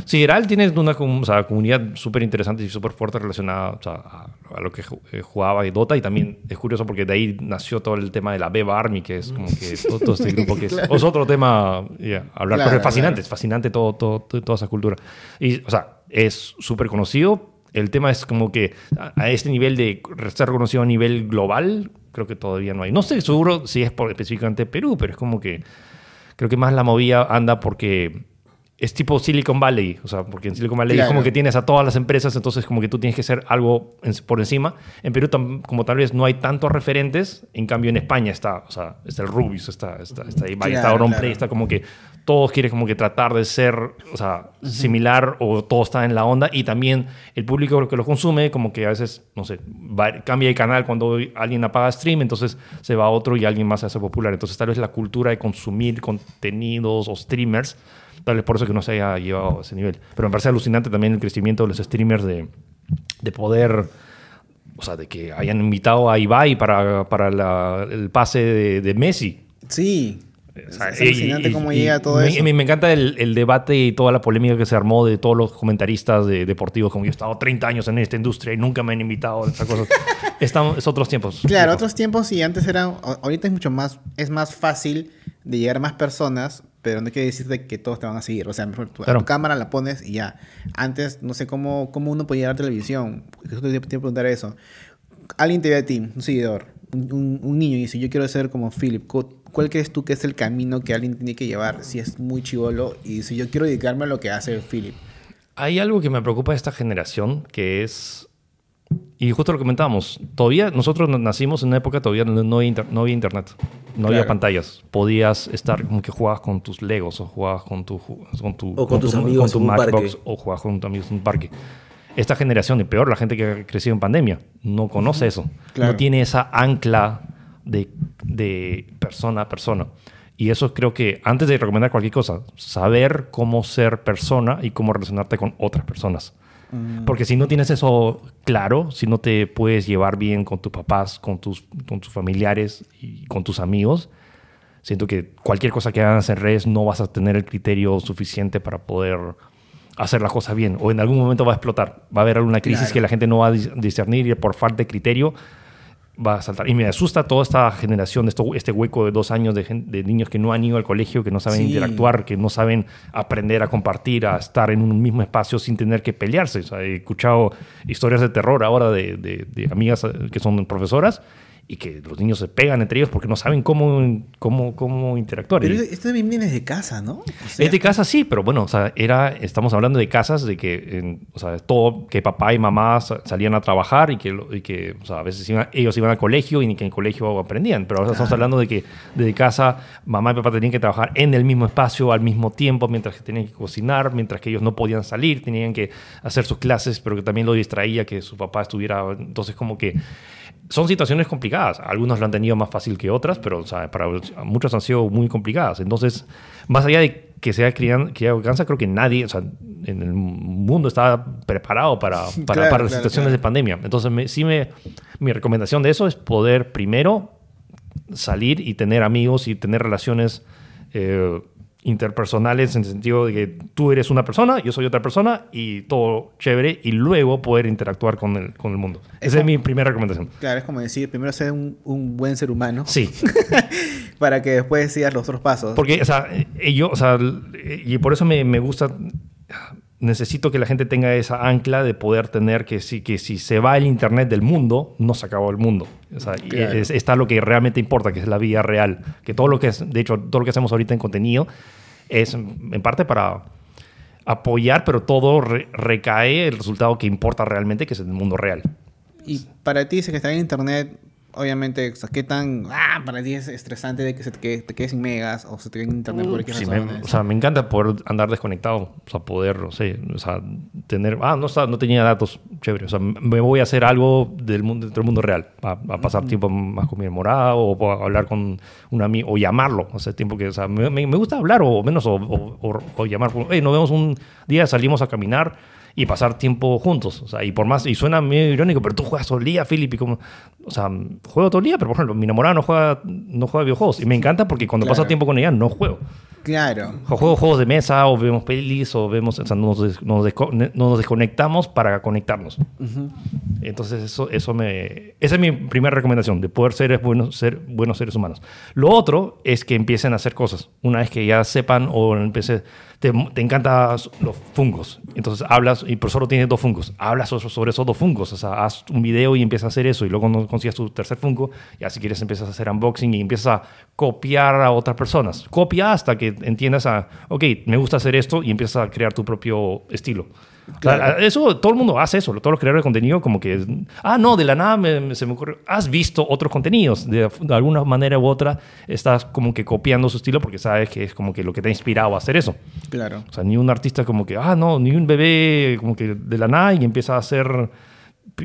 Sí, Heral tiene una o sea, comunidad súper interesante y súper fuerte relacionada o sea, a, a lo que eh, jugaba y Dota. Y también es curioso porque de ahí nació todo el tema de la Beba Army, que es como que [laughs] todo, todo este grupo que es, es otro tema yeah, hablar. Claro, pero es fascinante, claro. es fascinante todo, todo, toda esa cultura. Y, o sea, es súper conocido. El tema es como que a, a este nivel de ser reconocido a nivel global, creo que todavía no hay. No estoy seguro si es por específicamente Perú, pero es como que creo que más la movida anda porque es tipo Silicon Valley, o sea, porque en Silicon Valley es Claro. como que tienes a todas las empresas, entonces como que tú tienes que hacer algo en- por encima. En Perú, tam- como tal vez no hay tantos referentes, en cambio en España está, o sea, está el Rubius, está, está, está está Claro, Auronplay, claro. está como que todos quieren como que tratar de ser, o sea, similar o todo está en la onda y también el público que lo consume como que a veces, no sé, va- cambia de canal cuando alguien apaga stream, entonces se va a otro y alguien más se hace popular. Entonces tal vez la cultura de consumir contenidos o streamers, tal vez por eso que no se haya llevado a ese nivel. Pero me parece alucinante también el crecimiento de los streamers de, de poder... O sea, de que hayan invitado a Ibai para, para la- el pase de, de Messi. Sí. O sea, es alucinante y- cómo llega todo me, eso. Me, me encanta el, el debate y toda la polémica que se armó de todos los comentaristas de, deportivos, como yo he estado 30 años en esta industria y nunca me han invitado a estas cosas. [laughs] Estamos, es otros tiempos. Claro, otros tiempos y antes era, ahorita es mucho más, es más fácil de llegar a más personas, pero no quiere decirte que todos te van a seguir. O sea, mejor tu, Claro. tu cámara la pones y ya. Antes, no sé cómo, cómo uno podía llegar a televisión. Justo te te preguntar eso. Alguien te ve a ti, un seguidor, un, un- un niño, y dice, yo quiero ser como Philip. Cu- ¿Cuál crees tú que es el camino que alguien tiene que llevar si es muy chivolo y dice, yo quiero dedicarme a lo que hace Philip? Hay algo que me preocupa de esta generación, que es... Y justo lo comentábamos, todavía nosotros nacimos en una época todavía donde no había, inter- no había internet, no había Claro. pantallas. Podías estar como que jugabas con tus Legos o jugabas con tu, con tu, O con tus tu- amigos con tu en un Matchbox parque. o jugabas con tus amigos en un parque. Esta generación, y peor, la gente que ha crecido en pandemia, no conoce eso. Claro. No tiene esa ancla de, de persona a persona. Y eso creo que, antes de recomendar cualquier cosa, saber cómo ser persona y cómo relacionarte con otras personas. Porque si no tienes eso claro, si no te puedes llevar bien con tus papás, con tus, con tus familiares y con tus amigos, siento que cualquier cosa que hagas en redes no vas a tener el criterio suficiente para poder hacer las cosas bien. O en algún momento va a explotar. Va a haber alguna crisis Claro. que la gente no va a dis- discernir y por falta de criterio va a saltar. Y me asusta toda esta generación, esto, este hueco de dos años de, niños que no han ido al colegio, que no saben Sí. interactuar, que no saben aprender a compartir, a estar en un mismo espacio sin tener que pelearse. O sea, he escuchado historias de terror ahora de, de- de amigas eh, que son profesoras y que los niños se pegan entre ellos porque no saben cómo, cómo, cómo interactuar. Pero esto también viene desde casa, ¿no? O sea, es de casa, sí, pero bueno, o sea, era, estamos hablando de casas de que, en- o sea, todo, que papá y mamá sa- salían a trabajar y que, y que o sea, a veces iban- ellos iban al colegio y que en el colegio aprendían, pero ahora estamos hablando de que desde casa mamá y papá tenían que trabajar en el mismo espacio al mismo tiempo, mientras que tenían que cocinar, mientras que ellos no podían salir, tenían que hacer sus clases, pero que también lo distraía que su papá estuviera, entonces como que son situaciones complicadas. Algunos lo han tenido más fácil que otras, pero o sea, para muchos han sido muy complicadas. Entonces, más allá de que sea criado cáncer, creo que nadie, o sea, en el mundo estaba preparado para, para, [laughs] Claro, para claro, las situaciones claro. de pandemia. Entonces, me- sí me, mi recomendación de eso es poder primero salir y tener amigos y tener relaciones eh, interpersonales en el sentido de que tú eres una persona, yo soy otra persona y todo chévere y luego poder interactuar con el, con el mundo. Es Esa es mi primera recomendación. Claro, es como decir, primero ser un, un buen ser humano Sí, [laughs] para que después sigas los otros pasos. porque, o sea, eh, yo, o sea, l- y por eso me, me gusta, necesito que la gente tenga esa ancla de poder tener que si, que si se va el Internet del mundo, no se acabó el mundo. O sea, y Claro. es- está lo que realmente importa, que es la vida real. Que todo lo que es, de hecho, todo lo que hacemos ahorita en contenido es en parte para apoyar, pero todo re- recae el resultado que importa realmente, que es el mundo real. Y para ti, si que está en internet, obviamente, o sea, qué tan, ah, para ti es estresante de que se te quede, te quedes sin megas o se te quede en internet por cualquier Sí, me, o sea, me encanta poder andar desconectado, o sea, poder, no sé, o sea, tener, ah, no, no tenía datos, chévere, o sea, me voy a hacer algo del mundo, del mundo real, a, a pasar tiempo más con mi enamorada o puedo hablar con un amigo, o llamarlo, o sea, tiempo que, o sea, me, me- gusta hablar o menos, o, o, o- o llamar, hey, nos vemos un día, salimos a caminar y pasar tiempo juntos, o sea, y por más, y suena medio irónico, pero tú juegas todo el día, Philip, y como, o sea, juego todo el día, pero por ejemplo, mi enamorada no juega, no juega videojuegos, y me encanta porque cuando Claro. paso tiempo con ella no juego. Claro. O juego juegos de mesa, o vemos pelis, o vemos, o sea, nos, des- nos, desco- nos desconectamos para conectarnos. Entonces, eso, eso me. Esa es mi primera recomendación, de poder ser buenos, ser buenos seres humanos. Lo otro es que empiecen a hacer cosas. Una vez que ya sepan o empiece, te, te encantan los fungos. Entonces, hablas, y por solo tienes dos fungos. Hablas sobre, esos dos fungos. O sea, haz un video y empiezas a hacer eso. Y luego cuando consigas tu tercer fungo, ya si quieres empiezas a hacer unboxing y empiezas a copiar a otras personas. Copia hasta que entiendas a, ok, me gusta hacer esto y empiezas a crear tu propio estilo. Claro. eso, todo el mundo hace eso. Todos los creadores de contenido, como que, ah, no, de la nada me- me- se me ocurre. Has visto otros contenidos. De, de alguna manera u otra, estás como que copiando su estilo porque sabes que es como que lo que te ha inspirado a hacer eso. Claro. O sea, ni un artista como que, ah, no, ni un bebé como que de la nada y empieza a hacer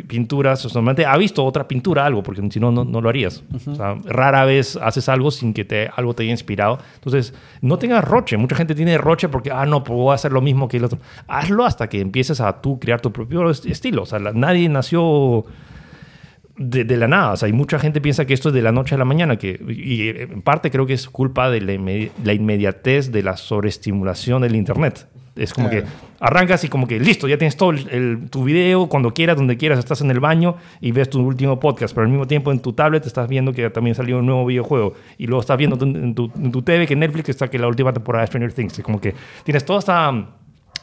pinturas. O sea, normalmente ha visto otra pintura, algo, porque si no, no, no lo harías. O sea, rara vez haces algo sin que te, algo te haya inspirado. Entonces, no tengas roche. Mucha gente tiene roche porque, ah, no, voy a hacer lo mismo que el otro. Hazlo hasta que empieces a tú crear tu propio est- estilo. O sea, la- nadie nació de, de la nada. O sea, y mucha gente piensa que esto es de la noche a la mañana, que, y en parte creo que es culpa de la inmediatez de la sobreestimulación del Internet. Es como Claro. que arrancas y como que listo, ya tienes todo el, el- tu video, cuando quieras, donde quieras, estás en el baño y ves tu último podcast, pero al mismo tiempo en tu tablet estás viendo que también salió un nuevo videojuego y luego estás viendo en, tu, en tu TV que Netflix está que la última temporada de Stranger Things. Es como que tienes toda esta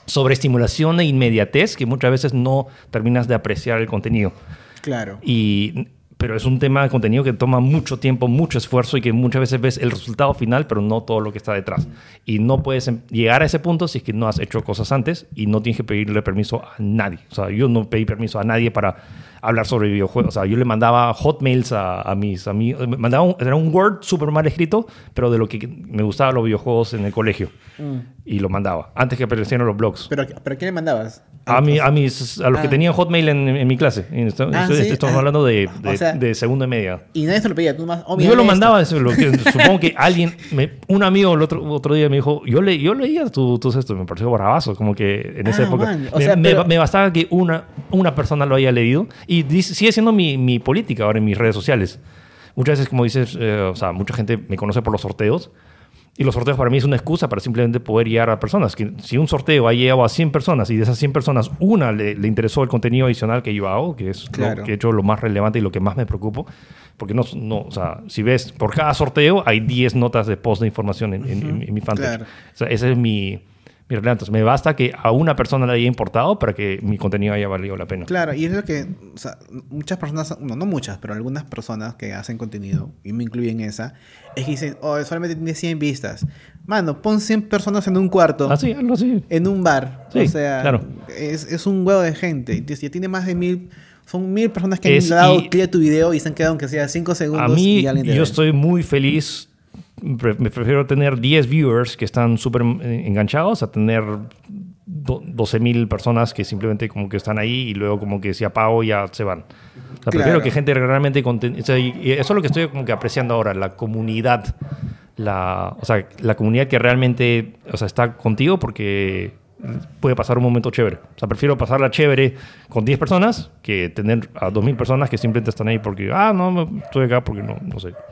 sobreestimulación e inmediatez que muchas veces no terminas de apreciar el contenido. Claro. Y, pero es un tema de contenido que toma mucho tiempo, mucho esfuerzo y que muchas veces ves el resultado final, pero no todo lo que está detrás. Y no puedes em- llegar a ese punto si es que no has hecho cosas antes y no tienes que pedirle permiso a nadie. O sea, yo no pedí permiso a nadie para hablar sobre videojuegos. O sea, yo le mandaba hotmails a, a mis amigos. Me Mandaba un, era un Word súper mal escrito, pero de lo que me gustaban los videojuegos en el colegio. Y lo mandaba, antes que aparecieran los blogs. ¿Pero, ¿pero a quién le mandabas? A, mi- a, mis, a los que Ah. tenían Hotmail en, en mi clase. Esto- Ah, esto- ¿sí? Estamos Ah. hablando de, O de, sea- de segundo y media. Y nadie se lo pedía, tú más. yo lo esto. mandaba, lo que- [laughs] supongo que alguien, me- un amigo el otro, otro día me dijo, yo, le, yo leía tu- tus esto, me pareció bravazo, como que en esa Ah, época. man, o me, sea, me- pero- me bastaba que una, una persona lo haya leído y dice- sigue siendo mi, mi política ahora en mis redes sociales. Muchas veces, como dices, eh, o sea, mucha gente me conoce por los sorteos. Y los sorteos para mí es una excusa para simplemente poder guiar a personas. Que si un sorteo ha llegado a 100 personas y de esas 100 personas una le, le interesó el contenido adicional que yo hago, que es Claro. lo que he hecho lo más relevante y lo que más me preocupo, porque no, no o sea, si ves, por cada sorteo hay 10 notas de post de información en, en- en- en mi fanpage. Claro. O sea, ese es mi, mi realidad. Entonces, me basta que a una persona le haya importado para que mi contenido haya valido la pena. Claro, y es lo que o sea, muchas personas, no, no muchas, pero algunas personas que hacen contenido, y me incluyen esa, es que dicen, oh, solamente tiene 100 vistas. Mano, pon 100 personas en un cuarto, Así, algo así. en un bar. Sí, o sea, claro. es, es un huevo de gente. Ya tiene más de mil, son mil personas que Es- han dado clic a tu video y se han quedado aunque sea 5 segundos. A mí, y yo ve. estoy muy feliz. Me prefiero tener 10 viewers que están súper eh, enganchados a tener do- 12 mil personas que simplemente como que están ahí y luego como que si apago ya se van. O sea, prefiero Claro. que gente realmente... o sea, y eso es lo que estoy como que apreciando ahora, la comunidad. La, o sea, la comunidad que realmente o sea, está contigo porque puede pasar un momento chévere. O sea, prefiero pasarla chévere con 10 personas que tener a 2.000 personas que simplemente están ahí porque, ah, no, estoy acá porque no, no sé. [laughs]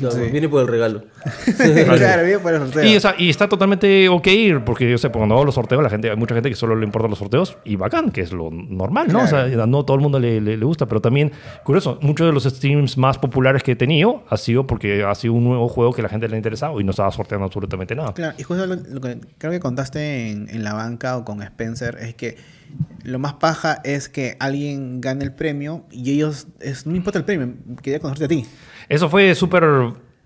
No, Viene por el regalo. [laughs] claro, bien por el sorteo. Y, o sea, y está totalmente ok ir, porque yo sé, cuando hago los sorteos, la gente, hay mucha gente que solo le importan los sorteos y bacán, que es lo normal, ¿no? O Claro. sea, no todo el mundo le, le- le gusta, pero también, curioso, muchos de los streams más populares que he tenido ha sido porque ha sido un nuevo juego que a la gente le ha interesado y no estaba sorteando absolutamente nada. Claro, y justo lo, lo que creo que contaste en, en la o con Spencer es que lo más paja es que alguien gane el premio y ellos, es, no me importa el premio, quería conocerte a ti. Eso fue súper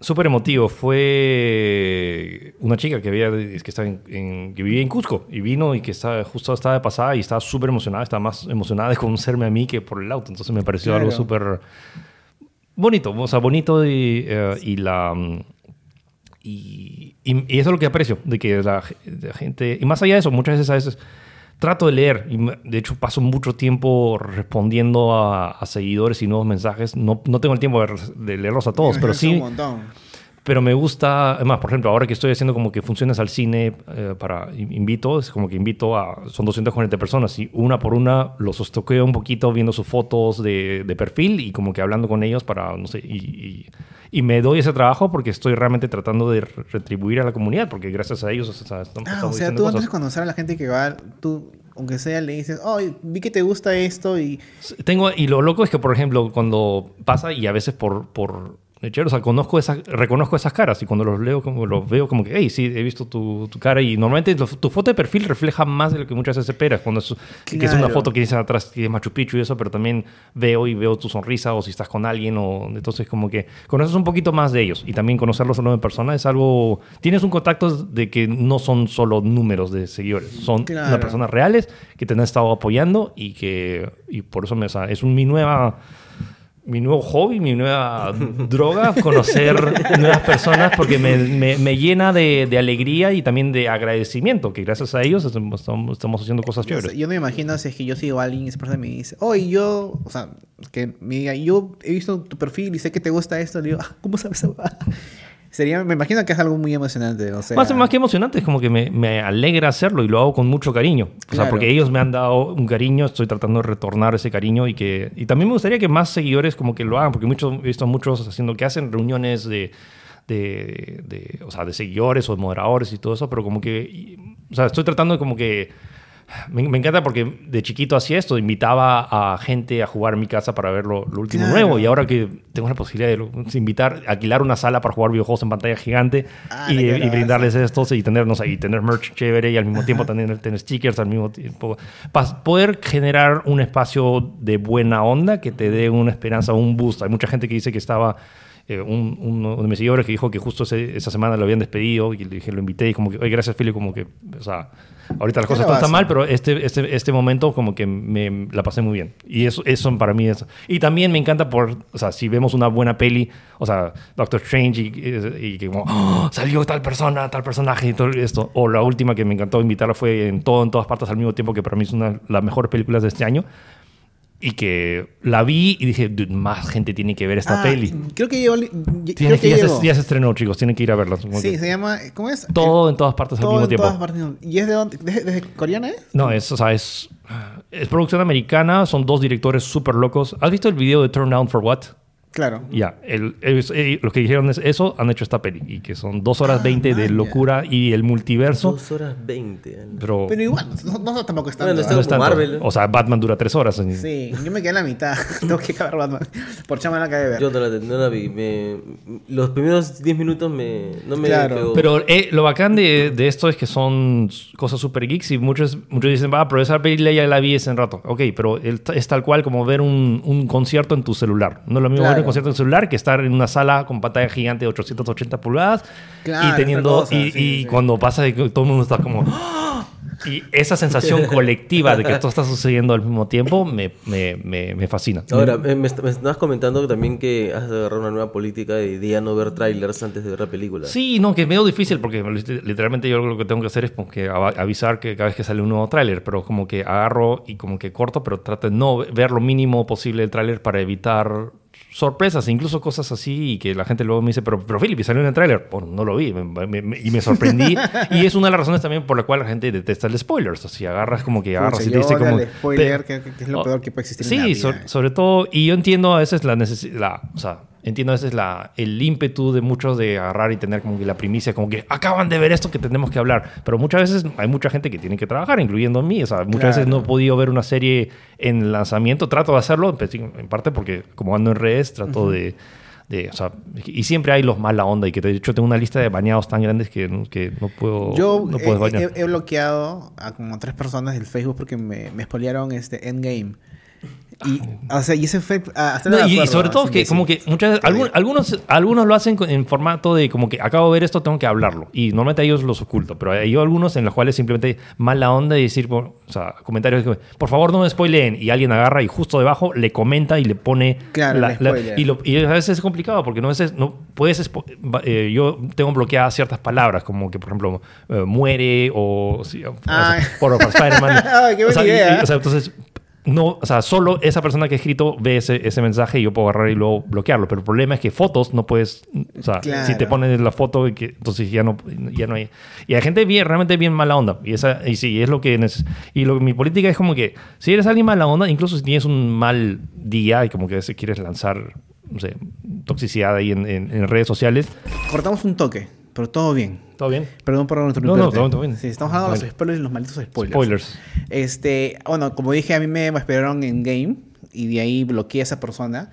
súper emotivo. Fue una chica que, había, que, estaba en, en- que vivía en Cusco y vino y que estaba, justo estaba de pasada y estaba súper emocionada. Estaba más emocionada de conocerme a mí que por el auto. Entonces me pareció algo Claro. súper bonito, o sea, bonito y, eh, y la... Y, y- y eso es lo que aprecio, de que la, la gente... Y más allá de eso, muchas veces a veces trato de leer, y de hecho paso mucho tiempo respondiendo a, a seguidores y nuevos mensajes. No, no tengo el tiempo de, de leerlos a todos, Me pero sí... Pero me gusta, además, por ejemplo, ahora que estoy haciendo como que funciones al cine eh, para in- invito, es como que invito a, son 240 personas y una por una los estoqueo un poquito viendo sus fotos de, de perfil y como que hablando con ellos para, no sé, y, y- y me doy ese trabajo porque estoy realmente tratando de re- retribuir a la comunidad porque gracias a ellos o sea, estamos, Ah, o sea, tú antes cosas. de conocer a la gente que va, tú, aunque sea, le dices, oh, vi que te gusta esto y... Tengo, y lo loco es que, por ejemplo, cuando pasa y a veces por, por lechero, o sea, conozco esas, reconozco esas caras y cuando los leo, como los veo como que, hey, sí, he visto tu, tu cara y normalmente lo- tu foto de perfil refleja más de lo que muchas veces esperas, cuando es, que es una Claro. foto que dice atrás que es Machu Picchu y eso, pero también veo y veo tu sonrisa o si estás con alguien o entonces como que conoces un poquito más de ellos y también conocerlos solo en persona es algo, tienes un contacto de que no son solo números de seguidores, son Claro. una persona personas reales que te han estado apoyando y que y por eso me, o sea, es un- mi nueva mi nuevo hobby, mi nueva droga, conocer nuevas personas porque me, me- me llena de, de alegría y también de agradecimiento, que gracias a ellos estamos, estamos haciendo cosas chéveres. yo no me imagino si es que yo sigo a alguien y esa persona me dice, oye, yo, o sea, que me diga, yo he visto tu perfil y sé que te gusta esto, le digo, ah, ¿cómo sabes? Sería, me imagino que es algo muy emocionante, o sea... Más, más que emocionante, es como que me, me alegra hacerlo y lo hago con mucho cariño. O sea, porque ellos me han dado un cariño, estoy tratando de retornar ese cariño y que y también me gustaría que más seguidores como que lo hagan, porque muchos, he visto muchos haciendo que hacen reuniones de, de, de, o sea, de seguidores o de moderadores y todo eso, pero como que, o sea, estoy tratando de como que me, me encanta porque de chiquito hacía esto, invitaba a gente a jugar en mi casa para ver lo, lo último Claro. nuevo y ahora que tengo la posibilidad de lo- invitar, alquilar una sala para jugar videojuegos en pantalla gigante Ah, y, brindarles estos y tener, no sé, y tener merch chévere y al mismo tiempo tener, tener stickers al mismo tiempo. Pa- poder generar un espacio de buena onda que te dé una esperanza, un boost. Hay mucha gente que dice que estaba... eh, un, uno de mis seguidores que dijo que justo ese- esa semana lo habían despedido y le dije, lo invité y como que, oye, gracias Philip, como que, o sea, ahorita las cosas están mal, pero este, este, este momento como que me la pasé muy bien. Y eso, eso para mí es... Y también me encanta por, o sea, si vemos una buena peli, o sea, Doctor Strange y, y que como, "Oh, salió tal persona, tal personaje y todo esto. O la última que me encantó invitarla fue en todo, en todas partes al mismo tiempo, que para mí es una de las mejores películas de este año. Y que la vi y dije, "Dude, más gente tiene que ver esta Ah, peli. Creo que. Tiene Creo que- que ya, se, ya se estrenó, chicos, tienen que ir a verla. Sí, que se llama... ¿Cómo es? todo en todas partes al mismo en tiempo. todas partes. ¿Y es de dónde? ¿Desde, desde coreana es? No, es, o sea, es, es producción americana, son dos directores súper locos. ¿Has visto el video de Turn Down for What? Claro. Ya, el, es- eh, lo que dijeron es eso, han hecho esta peli, y que son dos horas Ah, 20 de man, locura y el multiverso, Dos horas veinte. ¿no? pero, Pero igual, no, no tampoco es tanto. Bueno, ¿ah? está no. Marvel, ¿eh? O sea, Batman dura tres horas. Sí, yo me quedé en la mitad. [laughs] Tengo que acabar Batman. Por chama la acabé de ver. Yo no la, no la vi. Me, los primeros 10 minutos me, no me Claro. pegó. Pero eh, lo bacán de, de esto es que son cosas super geeks y muchos, muchos dicen, va, pero esa peli ya la vi un rato. Ok, pero el- es tal cual como ver un, un concierto en tu celular. No es lo mismo ver Claro. Un concierto en celular que estar en una sala con pantalla gigante de 880 pulgadas Claro, y teniendo, cosa, y, sí, y sí. cuando pasa todo el mundo está como... ¡Ah! Y esa sensación [laughs] colectiva de que esto está sucediendo al mismo tiempo me, me, me, me fascina. Ahora, me, me est- me estabas comentando también que has agarrado una nueva política de día no ver trailers antes de ver la película. Sí, no, que es medio difícil porque lit- literalmente yo lo que tengo que hacer es como que avisar que cada vez que sale un nuevo tráiler, pero como que agarro y como que corto, pero trato de no ver lo mínimo posible del tráiler para evitar sorpresas, incluso cosas así y que la gente luego me dice, pero, pero Philip, ¿y salió en el tráiler? Bueno, no lo vi me- me- y me sorprendí. [laughs] y es una de las razones también por la cual la gente detesta el spoiler. O sea, si agarras como que agarras Pucha, y te dice como... el spoiler, te- que, que es lo Oh, peor que puede existir Sí, en la vida. so- sobre todo, y yo entiendo a veces la necesidad, o sea, entiendo a veces la, el ímpetu de muchos de agarrar y tener como que la primicia, como que acaban de ver esto que tenemos que hablar, pero muchas veces hay mucha gente que tiene que trabajar, incluyendo a mí, o sea, muchas Claro. veces no he podido ver una serie en lanzamiento, trato de hacerlo, en parte porque como ando en redes, trato de... de, o sea, y siempre hay los mala onda y que de hecho tengo una lista de bañados tan grandes que, que no puedo Yo no he, bañar. he- he bloqueado a como tres personas del Facebook porque me, me spoilearon este Endgame. Y, o sea, y ese fue... ah, hasta No, y, y sobre todo que como que muchas algún- algunos, algunos lo hacen en formato de como que acabo de ver esto, tengo que hablarlo. Y normalmente ellos los oculto, pero hay algunos en los cuales simplemente mala onda y decir, por, o sea, comentarios que, por favor no me spoileen. Y alguien agarra y justo debajo le comenta y le pone... Claro, el spoiler. y, lo- y a veces es complicado porque no, veces no puedes... eh, yo tengo bloqueadas ciertas palabras, como que por ejemplo eh, muere o... sí, o Ah. sea, por, por [laughs] Spider-Man. Qué O sea, buena idea. y- o sea, entonces, no, o sea, solo esa persona que ha escrito ve ese, ese mensaje y yo puedo agarrar y luego bloquearlo. Pero el problema es que fotos no puedes, o sea, Claro. si te pones la foto, y que, entonces ya no, ya no hay. Y hay gente bien, realmente bien mala onda. Y, esa, y sí, es lo que Y lo, mi política es como que si eres alguien mala onda, incluso si tienes un mal día y como que veces quieres lanzar, no sé, toxicidad ahí en, en- en redes sociales, Cortamos un toque, pero todo bien. ¿todo bien? Perdón por nuestro No, no, todo- todo bien. Sí, estamos hablando de los spoilers y los malditos spoilers. Spoilers. Este, bueno, como dije, a mí me esperaron en game y de ahí bloqueé a esa persona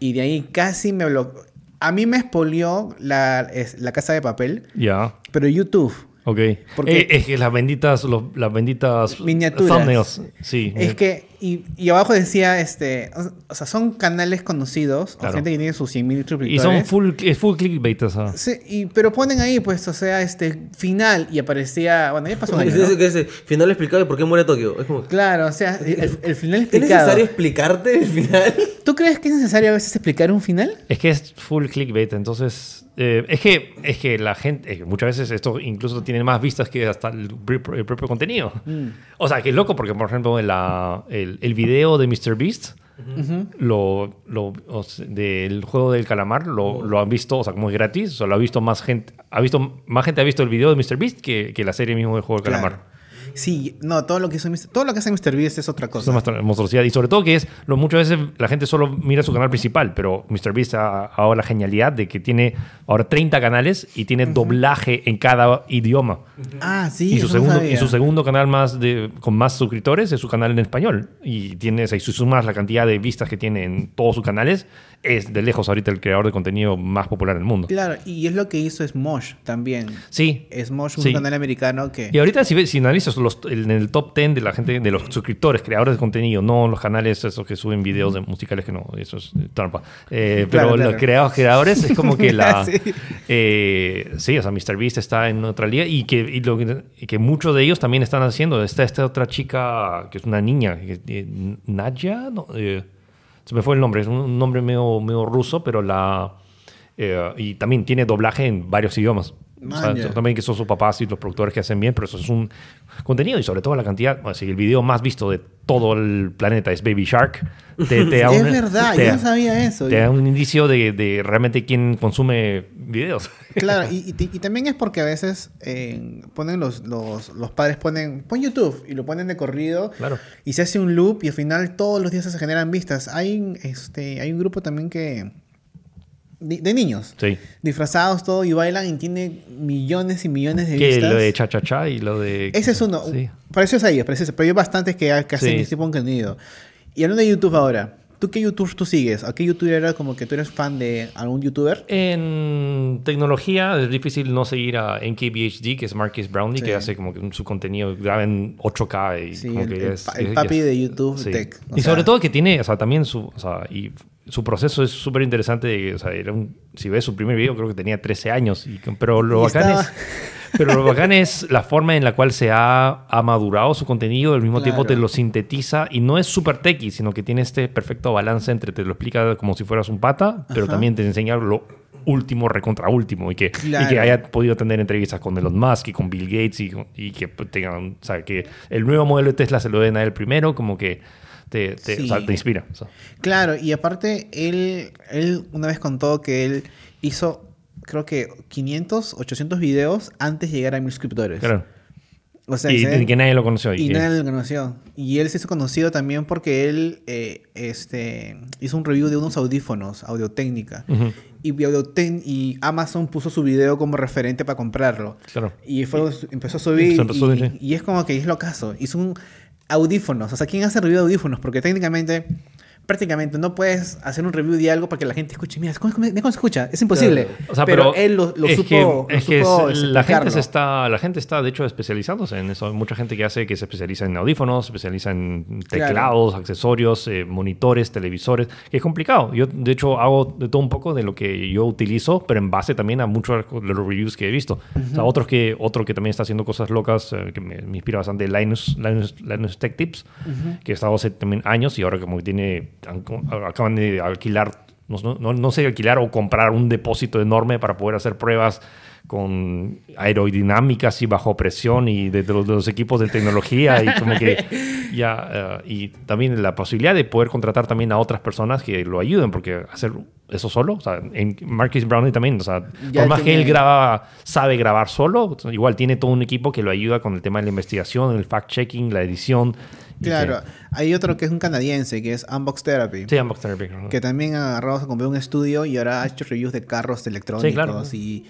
y de ahí casi me bloqueó. A mí me expolió la, es- la casa de papel, Ya. pero YouTube. Ok. Porque- Eh, es que las benditas, los- las benditas Miniaturas. thumbnails. Sí. Es que, y, y abajo decía, este, o, o sea, son canales conocidos, Claro. o gente que tiene sus 100 mil Y suscriptores. son full, es full clickbait, o sea. Sí, y, pero ponen ahí, pues, o sea, este, final, y aparecía, bueno, ya pasó un [laughs] año, Es ¿no? ese que ese final explicado de por qué muere Tokio. Es como, Claro, o sea, [laughs] el, el final ¿es explicado. necesario explicarte el final? [laughs] ¿Tú crees que es necesario a veces explicar un final? Es que es full clickbait, entonces. eh, es, que, es que la gente. es que muchas veces esto incluso tiene más vistas que hasta el, propio contenido. O sea, que es loco, porque por ejemplo, en la- el, el video de MrBeast. Lo, lo, o sea, del juego del calamar lo, lo han visto, o sea, como es gratis, o sea, lo ha visto más gente, ha visto, más gente ha visto el video de MrBeast que, que la serie mismo del juego del calamar. Sí, no, todo lo que hizo Mr. todo lo que hace MrBeast es otra cosa. Es más monstruosidad. Y sobre todo que es, lo, muchas veces la gente solo mira su canal principal, pero MrBeast ha ahora la genialidad de que tiene ahora 30 canales y tiene doblaje en cada idioma. Ah, sí, y, su no segundo, y su segundo canal más de, con más suscriptores es su canal en español. Y tienes, y si sumas la cantidad de vistas que tiene en todos sus canales, es de lejos ahorita el creador de contenido más popular del mundo. Claro, y es lo que hizo Smosh también. Sí. Smosh, un Sí. canal americano que... Y ahorita si, si analizas los, en el top 10 de la gente, de los suscriptores, creadores de contenido, no los canales esos que suben videos de musicales que no, eso es trampa. Eh, pero Claro, claro. los creados, creadores es como que [laughs] la... Sí. eh, sí, o sea, MrBeast está en otra liga y que, y lo que, que muchos de ellos también están haciendo. Está esta otra chica que es una niña, eh, Nadia, no, eh, se me fue el nombre, es un nombre medio, medio ruso, pero la... eh, y también tiene doblaje en varios idiomas. O sea, también que son sus papás y los productores que hacen bien, pero eso es un contenido y sobre todo la cantidad. Bueno, si el video más visto de todo el planeta es Baby Shark, te, te da [laughs] es un- verdad, te yo no sabía eso. Te da un indicio de, de realmente quién consume videos. [laughs] Claro, y, y- y también es porque a veces eh, ponen los, los, los padres ponen, pon YouTube y lo ponen de corrido Claro. y se hace un loop y al final todos los días se generan vistas. Hay, este, hay un grupo también que... De, de niños. Sí. Disfrazados todo y bailan y tiene millones y millones de Que vistas. lo de Cha Cha Cha y lo de. Ese es uno. Sí. Parecidos a ellos, parecidos. Pero hay bastantes que, que hacen Sí. este tipo de contenido. Y hablando de YouTube ahora, ¿tú qué YouTube tú sigues? ¿A qué youtuber era como que tú eres fan de algún youtuber? En tecnología es difícil no seguir a NKBHD, que es Marcus Brownlee, Sí. que hace como que su contenido graba en 8K. Y Sí, como el, que el es- el papi es- de YouTube Sí. Tech. y sea, sobre todo que tiene, o sea, también su, o sea, y su proceso es súper interesante. de- O sea, era un, si ves su primer video, creo que tenía 13 años. y- pero lo Y bacán estaba- es... Pero lo bacán es la forma en la cual se ha, ha madurado su contenido, al mismo tiempo te lo sintetiza y no es súper techy, sino que tiene este perfecto balance entre te lo explica como si fueras un pata, pero Ajá. también te enseña lo último recontra último y que, y que haya podido tener entrevistas con Elon Musk y con Bill Gates y, que pues, tengan, o sea, que el nuevo modelo de Tesla se lo den a él primero, como que te, te, o sea, Sí. te inspira. o sea. Claro, y aparte, él, él una vez contó que él hizo, creo que 500, 800 videos antes de llegar a mil suscriptores. Claro. O sea, y, y que nadie lo conoció. Y que- nadie lo conoció. Y él se hizo conocido también porque él eh, este, hizo un review de unos audífonos, Audio-Técnica. Ujú. Y, Audio-Tec- y Amazon puso su video como referente para comprarlo. Claro. Y fue, empezó a subir. Y, y es como que es lo caso. Hizo un audífonos. O sea, ¿quién hace review de audífonos? Porque técnicamente, prácticamente no puedes hacer un review de algo para que la gente escuche. Mira, ¿cómo, cómo- se escucha? Es imposible. O sea, pero, pero, él lo, lo es supo. que, lo es que supo es- la gente se está la gente está de hecho especializándose en eso hay mucha gente que hace que se especializa en audífonos se especializa en teclados accesorios eh, monitores televisores que es complicado yo de hecho hago de todo un poco de lo que yo utilizo pero en base también a muchos de los reviews que he visto o sea otros que otro que también está haciendo cosas locas eh, que me, me inspira bastante Linus Linus, Linus Tech Tips que he estado hace también años y ahora como que tiene acaban de alquilar no, no, no sé alquilar o comprar un depósito enorme para poder hacer pruebas con aerodinámicas y bajo presión y de, de los, de los equipos de tecnología y como que [laughs] ya eh, y también la posibilidad de poder contratar también a otras personas que lo ayuden porque hacer eso solo o sea en Marcus Brownlee también o sea Ya por más que tiene- él graba sabe grabar solo igual tiene todo un equipo que lo ayuda con el tema de la investigación el fact checking la edición Claro. que- Hay otro que es un canadiense, que es Unbox Therapy. sí Unbox Therapy, ¿no? Que también ha agarrado, se compró un estudio y ahora ha hecho reviews de carros electrónicos. Sí, claro. y,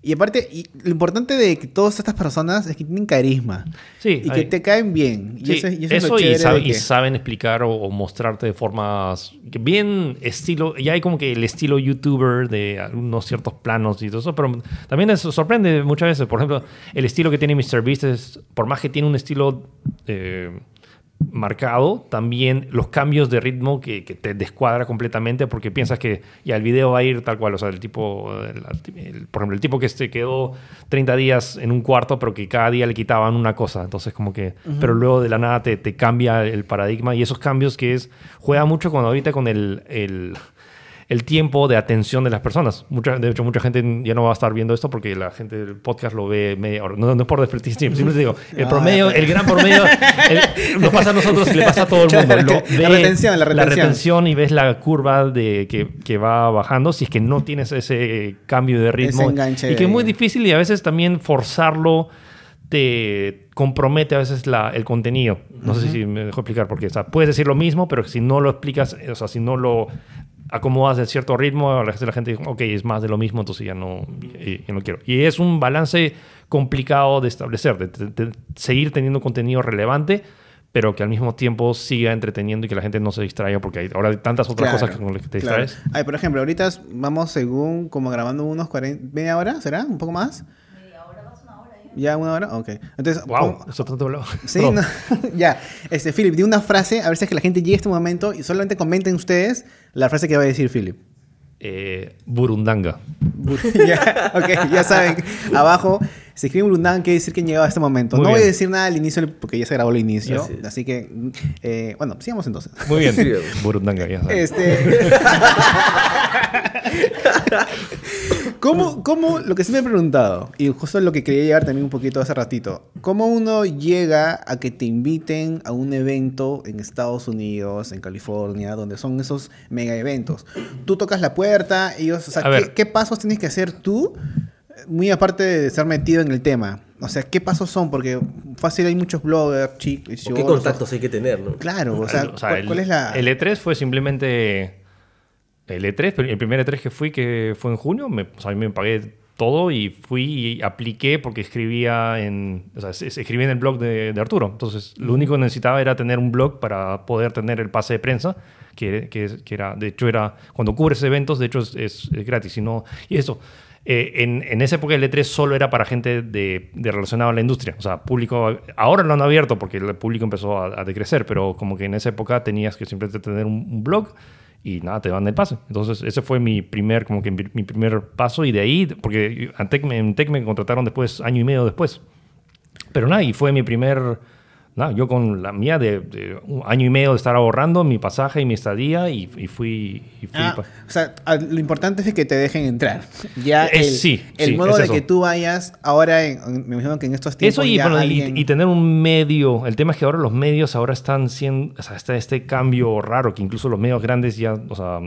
y aparte, y lo importante de que todas estas personas es que tienen carisma. Sí, Y que hay- te caen bien. Y Sí, eso, y eso eso, es lo y, de y que- saben explicar o, o mostrarte de formas que bien estilo, ya hay como que el estilo youtuber de algunos ciertos planos y todo eso, pero también eso sorprende muchas veces. Por ejemplo, el estilo que tiene MrBeast es, por más que tiene un estilo eh, marcado, también los cambios de ritmo que, que te descuadra completamente porque piensas que ya el video va a ir tal cual, o sea, el tipo, el- el- por ejemplo, el tipo que se quedó 30 días en un cuarto, pero que cada día le quitaban una cosa, entonces como que, pero luego de la nada te, te cambia el paradigma y esos cambios que es, juega mucho con ahorita con el... el el tiempo de atención de las personas. Mucha, de hecho, mucha gente ya no va a estar viendo esto porque la gente del podcast lo ve media hora. No, no es por desprestigio, simplemente digo, el Ah, promedio, el gran promedio, el- nos pasa a nosotros y le pasa a todo el mundo. Lo que- la retención, la retención. y ves la curva de que, que va bajando si es que no tienes ese cambio de ritmo. Ese y que es muy difícil y a veces también forzarlo te compromete a veces la- el contenido. No sé si me dejo explicar porque o sea, puedes decir lo mismo, pero si no lo explicas, o sea, si no lo acomodas de cierto ritmo, a la gente, la gente dice, ok, es más de lo mismo, entonces ya no, ya no quiero. Y es un balance complicado de establecer, de, de- de seguir teniendo contenido relevante, pero que al mismo tiempo siga entreteniendo y que la gente no se distraiga, porque hay, ahora hay tantas otras Claro, cosas que con las que te claro. distraes. Ay, por ejemplo, ahorita vamos según como grabando unos 40, media hora, ¿será? ¿Un poco más? ¿Ya una hora? Ok. Entonces, Wow, eso tanto hablado. Sí, no. [laughs] ya. Este, Philip, di una frase, a ver si es que la gente llegue a este momento y solamente comenten ustedes la frase que va a decir Philip. Eh, Burundanga. [laughs] ya, ok, ya saben. Abajo se escribe Burundanga, quiere decir que llegado a este momento. Muy no voy a decir nada al inicio porque ya se grabó el inicio. Así que, eh, bueno, sigamos entonces. Muy bien. [laughs] Burundanga, ya sabes. Este. [laughs] ¿Cómo, ¿Cómo, lo que sí me he preguntado, y justo lo que quería llegar también un poquito hace ratito, ¿cómo uno llega a que te inviten a un evento en Estados Unidos, en California, donde son esos mega eventos? Tú tocas la puerta, ellos, o sea, ¿qué, pasos tienes que hacer tú, muy aparte de estar metido en el tema? O sea, ¿qué pasos son? Porque fácil hay muchos bloggers, chicos, ¿O ¿Qué contactos hay que tener, no? Claro, o sea, O sea, ¿cuál, el, cuál es la...? el E3 fue simplemente el E3, pero el primer E3 que fui, que fue en junio, me, o sea, me pagué todo y fui y apliqué porque escribía en, o sea, se- se escribía en el blog de, de Arturo. Entonces, lo único que necesitaba era tener un blog para poder tener el pase de prensa, que, que, que era, de hecho, era, cuando cubres eventos, de hecho, es, es- es gratis. Y, no, y eso, eh, en, en esa época el E3 solo era para gente de, de relacionada a la industria. O sea, público. Ahora lo han abierto porque el público empezó a, a decrecer, pero como que en esa época tenías que simplemente tener un, un blog y nada, te dan el pase. Entonces, ese fue mi primer, como que mi, primer paso. Y de ahí, porque en Tech, en Tech me contrataron después, año y medio después. Pero nada, y fue mi primer. Nada, yo con la mía de, de un año y medio de estar ahorrando mi pasaje y mi estadía y, y fui. Y fui Ah, o sea, a- lo importante es que te dejen entrar. [laughs] Ya Es- sí, el sí, modo es de eso. que tú vayas ahora, en- me imagino que en estos tiempos Eso y, ya bueno, alguien- y tener un medio. El tema es que ahora los medios ahora están siendo. O sea, está este cambio raro que incluso los medios grandes ya. O sea,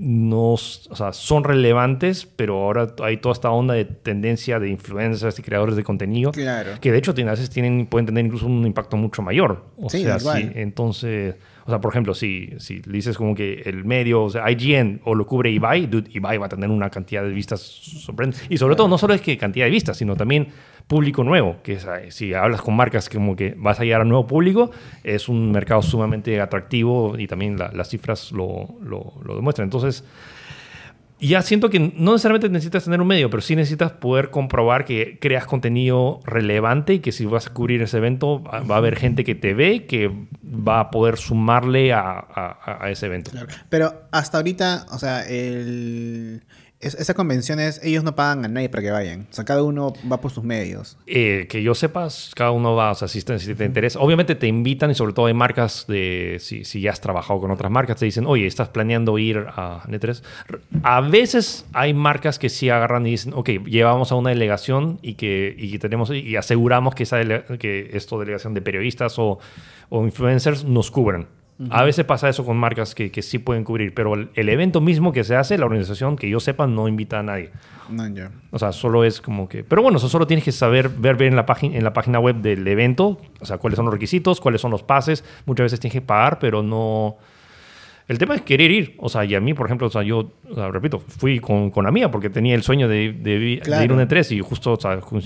no, o sea, son relevantes, pero ahora hay toda esta onda de tendencia de influencers y creadores de contenido. Claro. Que de hecho tienen, a veces tienen, pueden tener incluso un impacto mucho mayor. O Sí, sea, igual. sí, entonces, o sea, por ejemplo, si, si dices como que el medio, o sea, IGN o lo cubre Ibai, dude, Ibai va a tener una cantidad de vistas sorprendente. Y sobre todo, no solo es que cantidad de vistas, sino también público nuevo, que es, eh, si hablas con marcas como que vas a llegar a nuevo público, es un mercado sumamente atractivo y también la- las cifras lo, lo- lo demuestran. Entonces, ya siento que no necesariamente necesitas tener un medio, pero sí necesitas poder comprobar que creas contenido relevante y que si vas a cubrir ese evento va a haber gente que te ve, que va a poder sumarle a, a- a ese evento. Claro. Pero hasta ahorita, o sea, el... es- esas convenciones, ellos no pagan a nadie para que vayan. O sea, cada uno va por sus medios. Eh, que yo sepas, cada uno va, o sea, si te, si te interesa. Obviamente te invitan y sobre todo hay marcas de, si, si ya has trabajado con otras marcas, te dicen, oye, estás planeando ir a N3. A veces hay marcas que sí agarran y dicen, ok, llevamos a una delegación y que, y tenemos, y aseguramos que, esa que esto delegación de periodistas o, o influencers nos cubran. A veces pasa eso con marcas que, que sí pueden cubrir, pero el, el evento mismo que se hace, la organización, que yo sepa, no invita a nadie. No. O sea, solo es como que... Pero bueno, eso solo tienes que saber, ver bien en la, página, en la página web del evento, o sea, cuáles son los requisitos, cuáles son los pases. Muchas veces tienes que pagar, pero no... El tema es querer ir. O sea, y a mí, por ejemplo, o sea, yo, o sea, repito, fui con, con la mía porque tenía el sueño de, de, vi- de Claro. ir a un E3 y justo o sea, co-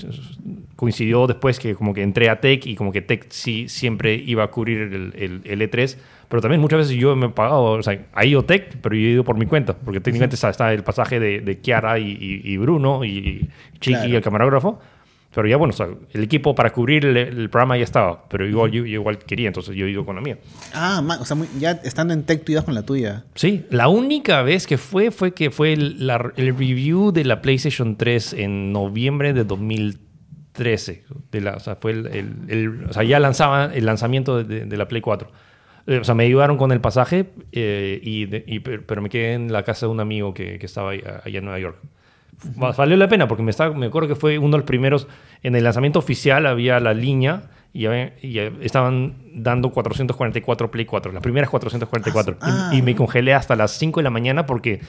coincidió después que como que entré a Tech y como que Tech sí siempre iba a cubrir el, el- el E3. Pero también muchas veces yo me he pagado, o sea, ha ido Tech, pero yo he ido por mi cuenta, porque técnicamente está, está el pasaje de, de Kiara y, y- y Bruno y Chiqui, Claro. el camarógrafo. Pero ya, bueno, o sea, el equipo para cubrir el, el programa ya estaba, pero igual, yo, yo igual quería, entonces yo ido con la mía. Ah, ma- o sea, muy- ya estando en Tech, tú ibas con la tuya. Sí, la única vez que fue fue que fue el, la- el review de la PlayStation 3 en noviembre de 2013. De la, o sea, fue el, o sea, ya lanzaba el lanzamiento de, de- de la Play 4. Eh, o sea, me ayudaron con el pasaje, eh, y de- y- pero me quedé en la casa de un amigo que, que estaba allá en Nueva York. Va- Valió la pena porque me, estaba, me acuerdo que fue uno de los primeros. En el lanzamiento oficial había la línea y, y, estaban dando 444 Play 4, las primeras 444. Y- Ah. y, me congelé hasta las 5 de la mañana porque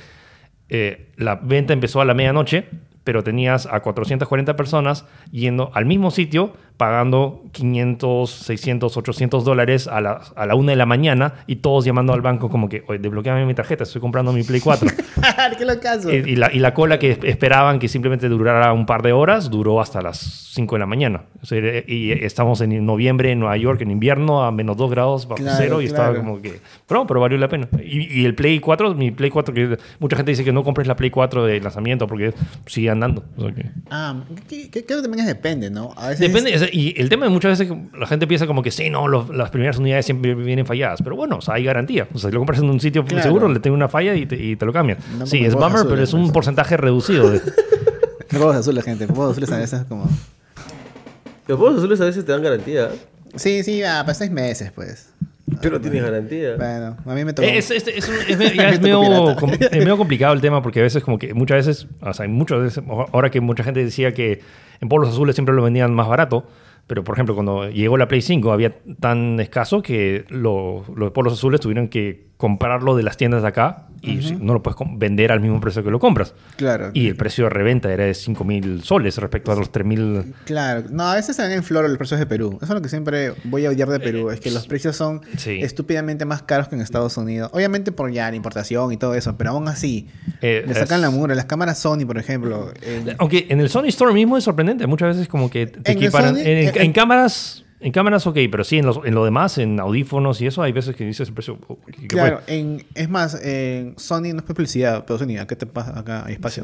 eh, la venta empezó a la medianoche, pero tenías a 440 personas yendo al mismo sitio, pagando 500, 600, 800 dólares a la, a la 1 de la mañana y todos llamando al banco como que, oye, desbloqueame mi tarjeta, estoy comprando mi Play 4. [laughs] ¡Qué locazo! Eh, y, la, y la cola que esperaban que simplemente durara un par de horas duró hasta las 5 de la mañana. O sea, y estamos en noviembre en Nueva York, en invierno, a menos 2 grados bajo Claro, cero, y estaba claro. como que. Pero, pero valió la pena. Y, y el Play 4, mi Play 4, que mucha gente dice que no compres la Play 4 de lanzamiento porque sigue andando. O sea que- Ah, que, que- creo que también es depende, ¿no? A veces Depende, o y el tema de muchas veces que la gente piensa como que sí, no, los- las primeras unidades siempre vienen falladas, pero bueno, o sea, hay garantía. O sea, si lo compras en un sitio Claro. seguro, le tengo una falla y te, y te lo cambian. No sí, es bummer, pero es un pues. porcentaje reducido. de- [laughs] [laughs] Huevos azules, gente. Huevos azules a veces como... Los juegos azules a veces te dan garantía, Sí, sí, ah, para seis meses, pues. pero tienes garantía. Bueno, a mí me tocó... Es, es- es es [laughs] es medio, pirata. com- es medio complicado el tema porque a veces como que muchas veces, o sea, hay muchas veces, ahora que mucha gente decía que en polos azules siempre lo vendían más barato, pero por ejemplo cuando llegó la Play 5 había tan escaso que lo- los polos azules tuvieron que comprarlo de las tiendas de acá y no lo puedes vender al mismo precio que lo compras. Claro. Y el precio de reventa era de 5 mil soles respecto a los 3 mil. Claro, no, a veces se ven en flor los precios de Perú. Eso es lo que siempre voy a odiar de Perú, es que los precios son Sí. estúpidamente más caros que en Estados Unidos. Obviamente por ya la importación y todo eso, pero aún así, Eh, le sacan es- la mugre. Las cámaras Sony, por ejemplo. en- Aunque en el Sony Store mismo es sorprendente. Muchas veces como que te En el equiparan. Sony, en, en- en- en cámaras, en cámaras ok, pero sí, en, los- en lo demás, en audífonos y eso, hay veces que dices el precio. ¿qué- qué Claro, en, es más, en Sony no es publicidad, pero Sony, ¿qué te pasa? Acá hay espacio.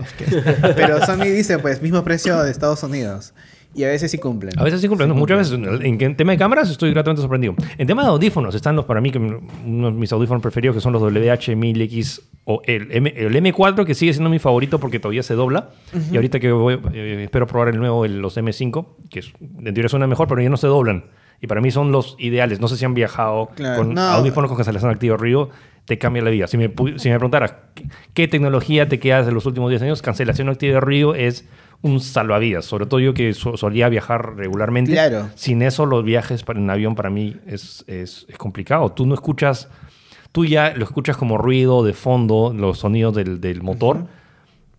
pero Sony dice, pues, mismo precio de Estados Unidos. Y a veces sí cumplen. A veces sí cumplen. Muchas veces en, en tema de cámaras estoy gratamente sorprendido. En tema de audífonos están los para mí que uno de mis audífonos preferidos que son los WH-1000X o el, M, el M4 que sigue siendo mi favorito porque todavía se dobla. Y ahorita que voy, eh, espero probar el nuevo, el- los M5, que es, en teoría suena mejor, pero ya no se doblan. Y para mí son los ideales. No sé si han viajado Claro, con no. audífonos con cancelación activa ruido. Te cambia la vida. Si me, si me preguntaras ¿qué, qué tecnología te quedas de los últimos 10 años, cancelación activa de ruido es un salvavidas. Sobre todo yo que so- solía viajar regularmente. Claro. Sin eso, los viajes en avión para mí es, es- es complicado. Tú no escuchas, tú ya lo escuchas como ruido de fondo, los sonidos del, del motor,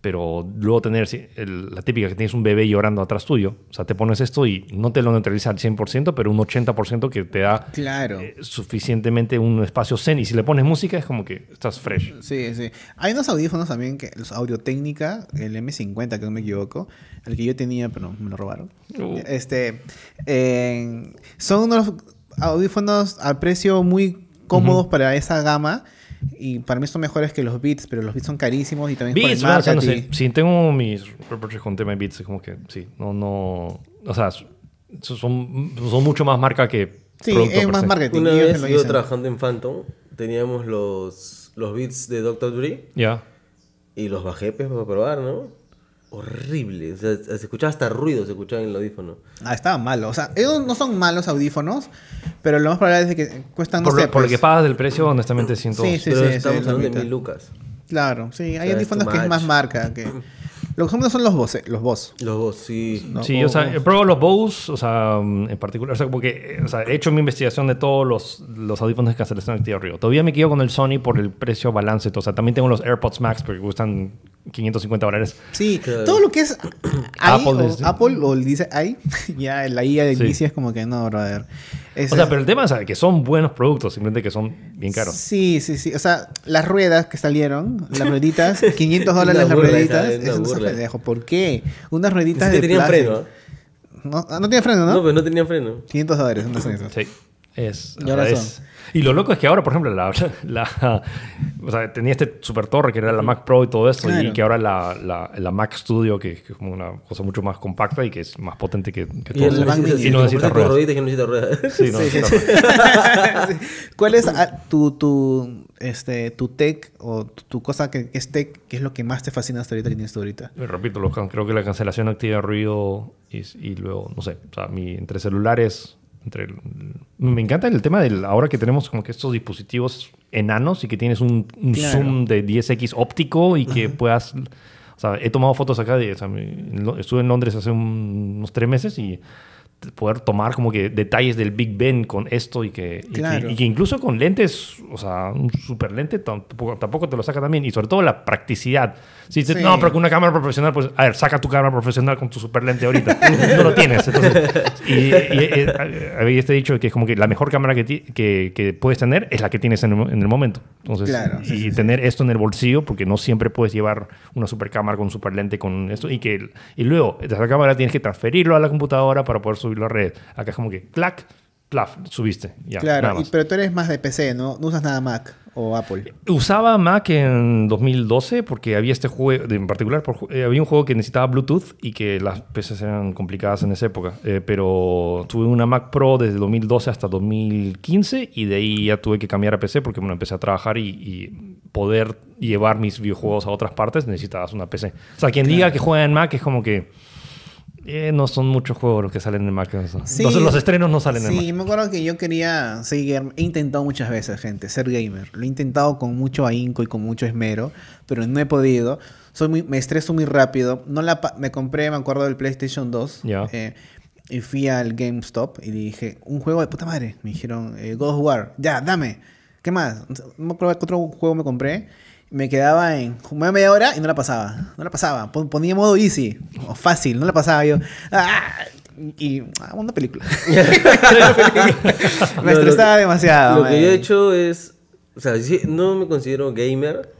pero luego tener el- la típica que tienes un bebé llorando atrás tuyo, o sea, te pones esto y no te lo neutraliza al 100%, pero un 80% que te da Claro. eh, suficientemente un espacio zen. Y si le pones música es como que estás fresh. Sí, sí. Hay unos audífonos también, que los Audio Técnica, el M50, que no me equivoco, el que yo tenía, pero me lo robaron. Uh. Este, eh, son unos audífonos a precio muy cómodos para esa gama. Y para mí son mejores que los Beats, pero los Beats son carísimos y también por el Beats, bueno, o sea, no sé, marketing. sí, tengo mis reproches con tema de Beats, es como que sí, no, no, o sea, son, son mucho más marca que Sí, producto es más marketing. Una vez lo yo trabajando en Phantom, teníamos los, los beats de Dr. Dre Ya. y los bajé pues, para probar, ¿no? Horrible. O sea, se escuchaba hasta ruido, se escuchaba en el audífono. Ah, estaban malos. O sea, ellos no son malos audífonos, pero lo más probable es que cuestan, no Por, sé, lo, por lo pues, que pagas del precio, honestamente siento... Sí, sí. Pero estamos sí, hablando de mil lucas. Claro, sí, hay sea, audífonos que es más marca. que [clears throat] Lo que son los Bose, los Boss. Los dos, sí. No, Sí, o- o sea, he probado los Bose, o sea, mm, en particular, o sea, porque eh, o sea, he hecho mi investigación de todos los, los audífonos de cancelación activa arriba. Todavía me quedo con el Sony por el precio balance, o sea, también tengo los AirPods Max porque cuestan 550 dólares. Sí, Claro. todo lo que es Apple Apple, o, dice. Apple o dice i, [laughs] ya la IA de Sí. inicio es como que no, brother. Es- O sea, pero el tema es que son buenos productos, simplemente que son bien caros. Sí, sí, sí. O sea, las ruedas que salieron, las rueditas, [laughs] 500 dólares las burla rueditas. esa, eso es pendejo. ¿Por qué? Unas rueditas de tenían plástico. freno. No, ah, no tiene freno, ¿no? ¿no? pero no tenían freno. 500 dólares, no esos. Sí. Es, Y ahora es- y lo loco es que ahora, por ejemplo, la, [laughs] la- o sea, tenía este super torre que era la Mac Pro y todo esto, Claro. y que ahora la, la, la Mac Studio, que, que es como una cosa mucho más compacta y que es más potente que, que Y todo. el Mac Y no necesita ruedas. [laughs] no. Sí, [laughs] Sí. ¿Cuál es ah, tu, tu, este, tu tech o tu, tu cosa que es tech, que es lo que más te fascina hasta ahorita que tienes tú ahorita? Y Repito, lo- creo que la cancelación activa de ruido y, y luego, no sé, o sea, mi, entre celulares, entre el- me encanta el tema del ahora que tenemos como que estos dispositivos enanos y que tienes un, un Claro. zoom de 10x óptico y que puedas, o sea, he tomado fotos acá de, o sea, me- en Lo- estuve en Londres hace un- unos tres meses y poder tomar como que detalles del Big Ben con esto y que, y que- Claro. y que incluso con lentes, o sea, un super lente tampoco, tampoco te lo saca también. Y sobre todo la practicidad. Si dices, Sí. no, pero con una cámara profesional, pues, a ver, saca tu cámara profesional con tu super lente ahorita. [laughs] no lo tienes. Entonces, y, y, eh, había este dicho que es como que la mejor cámara que, ti- que, que puedes tener es la que tienes en el, en el momento. Entonces, Claro, sí, y sí, tener esto en el bolsillo, porque no siempre puedes llevar una super cámara con un super lente con esto. Y, que, y luego, de esa cámara tienes que transferirlo a la computadora para poder subirlo a red. Acá es como que, clac, plaf, subiste. Ya, claro, y- pero tú eres más de PC, ¿no? No usas nada Mac o Apple. Usaba Mac en 2012 porque había este juego, en particular, por eh, había un juego que necesitaba Bluetooth y que las PCs eran complicadas en esa época. Eh, pero tuve una Mac Pro desde 2012 hasta 2015 y de ahí ya tuve que cambiar a PC porque bueno, empecé a trabajar y, y poder llevar mis videojuegos a otras partes necesitabas una PC. O sea, quien diga que juega en Mac es como que eh, no son muchos juegos los que salen en Mac. eso. Sí. los, los estrenos no salen en Mac. Sí, me acuerdo que yo quería seguir. He intentado muchas veces, gente, ser gamer. Lo he intentado con mucho ahínco y con mucho esmero, pero no he podido. Soy muy, me estreso muy rápido. No la me compré, me acuerdo del PlayStation 2. Ya. eh, y fui al GameStop y dije, un juego de puta madre. Me dijeron, eh, God of War. Ya, dame. ¿Qué más? No me acuerdo qué otro juego me compré. Me quedaba en jugaba media hora y no la pasaba. No la pasaba. Pon- Ponía modo easy o fácil. No la pasaba yo. ¡Ah! Y ah, una película. [laughs] [laughs] me estresaba que- demasiado. Lo que yo he hecho es. O sea, sí, no me considero gamer,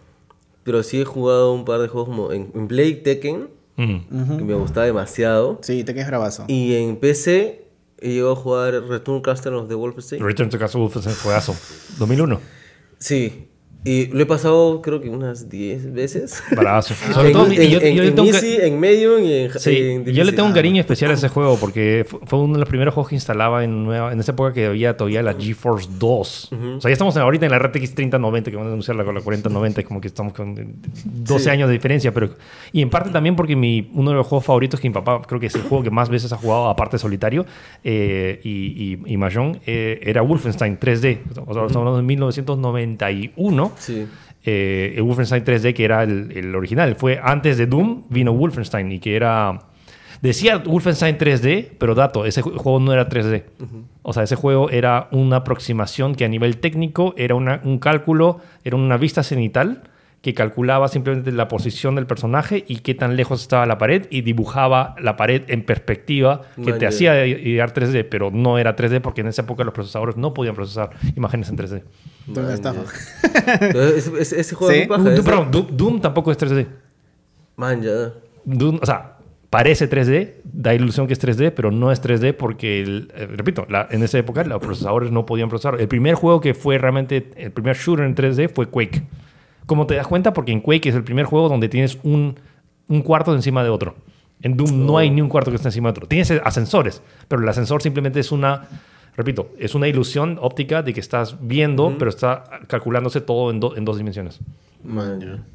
pero sí he jugado un par de juegos como en, en Play Tekken, Mm. que me gustaba demasiado. Sí, te quedas bravazo. Y en PC he llegado a jugar Return Castle of the Wolfenstein. Return to Castle Wolfenstein juegazo. 2001. Sí. Y lo he pasado creo que unas 10 veces. Bravazo. En, Sobre todo, y en- yo, en- yo le en tengo un ca- Easy, en Medium y en, sí, en yo le tengo un difícil. cariño especial a ese juego porque fu- fue uno de los primeros juegos que instalaba en, nueva, en esa época que había todavía la GeForce 2. O sea, ya estamos en- ahorita en la RTX 3090 que van a anunciar la, la 4090, como que estamos con 12 Sí. años de diferencia. pero Y en parte también porque mi, uno de los juegos favoritos que mi papá creo que es el juego que más veces ha jugado, aparte de solitario, eh, y, y, y Mahjong, eh, era Wolfenstein 3D. O sea, estamos hablando de 1991 Sí. eh, el Wolfenstein 3D, que era el, el original. Fue antes de Doom, vino Wolfenstein y que era... Decía Wolfenstein 3D, pero dato, ese ju- juego no era 3D. O sea, ese juego era una aproximación que a nivel técnico era una- un cálculo, era una vista cenital que calculaba simplemente la posición del personaje y qué tan lejos estaba la pared y dibujaba la pared en perspectiva que Man, te ya. hacía idear 3D, pero no era 3D porque en esa época los procesadores no podían procesar imágenes en 3D. Entonces, Man, ese, ese- ese juego Sí. Doom, perdón, Doom, Doom tampoco es 3D. Man. Doom, o sea, parece 3D, da ilusión que es 3D, pero no es 3D porque, el- eh, repito, la- en esa época los procesadores no podían procesar. El primer juego que fue realmente, el primer shooter en 3D fue Quake. ¿Cómo te das cuenta? Porque en Quake es el primer juego donde tienes un, un cuarto encima de otro. En Doom no hay ni un cuarto que esté encima de otro. Tienes ascensores, pero el ascensor simplemente es una, repito, es una ilusión óptica de que estás viendo, pero está calculándose todo en, do- en dos dimensiones. Man.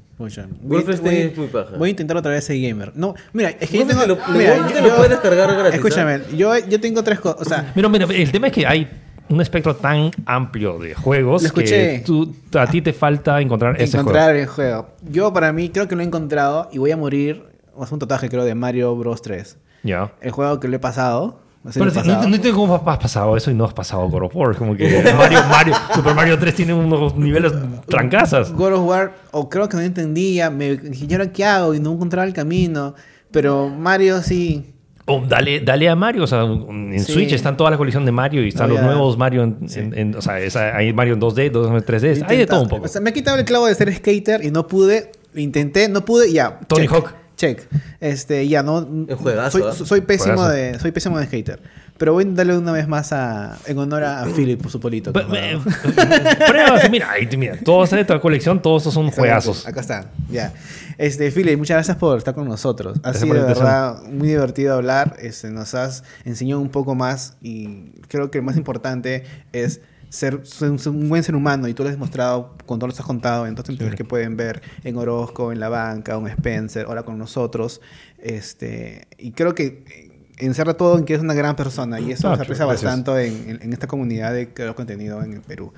Wolfenstein muy paja. voy a intentar otra vez ser gamer. No, mira, es que yo tengo. lo- mira, Wolfenstein yo- lo puedes descargar gratis, ¿ah? Escúchame, yo, yo tengo tres cosas. O sea, Mira, mira, el tema es que hay un espectro tan amplio de juegos que tú- a ti te falta encontrar ese encontrar juego. el juego. Yo, para mí, creo que lo he encontrado y voy a morir. Es un tatuaje, creo, de Mario Bros 3. Ya. El juego que lo he pasado. Pero si- no, no entiendo cómo has pasado eso y no has pasado God of War. Es como que Mario, Mario, Super Mario 3 tiene unos niveles trancazas. God of War, o creo que no entendía, me dije, ¿y ahora qué hago? Y no encontraba el camino. Pero Mario sí. O dale, dale a Mario. O sea, en Sí. Switch están toda la colección de Mario y están No, los nuevos Mario. En, en- en- o sea, esa- hay Mario en 2D, 2D, 3D. Hay de todo un poco. O sea, me ha quitado el clavo de ser skater y no pude. Intenté, no pude, ya. Tony check, Hawk. Check. Este, ya no. Es juegazo, Soy, soy pésimo Juegazo. de, soy pésimo de skater. Pero voy a darle una vez más a, en honor a, Philip por su polito. que Pe- me ha me- dado. Prueba, mira, mira, todos de toda colección, todos estos son juegazos. Acá está, ya. Este, Philip, muchas gracias por estar con nosotros. Ha Gracias sido de verdad muy divertido hablar. Este, nos has enseñado un poco más y creo que lo más importante es ser, ser un, ser un buen ser humano y tú lo has demostrado con todo lo que has contado en todas las entrevistas que pueden ver en Orozco, en La Banca, en Spencer, ahora con nosotros. Este, y creo que encierra todo en que es una gran persona y eso Ah, se aprecia gracias. bastante en, en- en esta comunidad de creador de contenido en el Perú.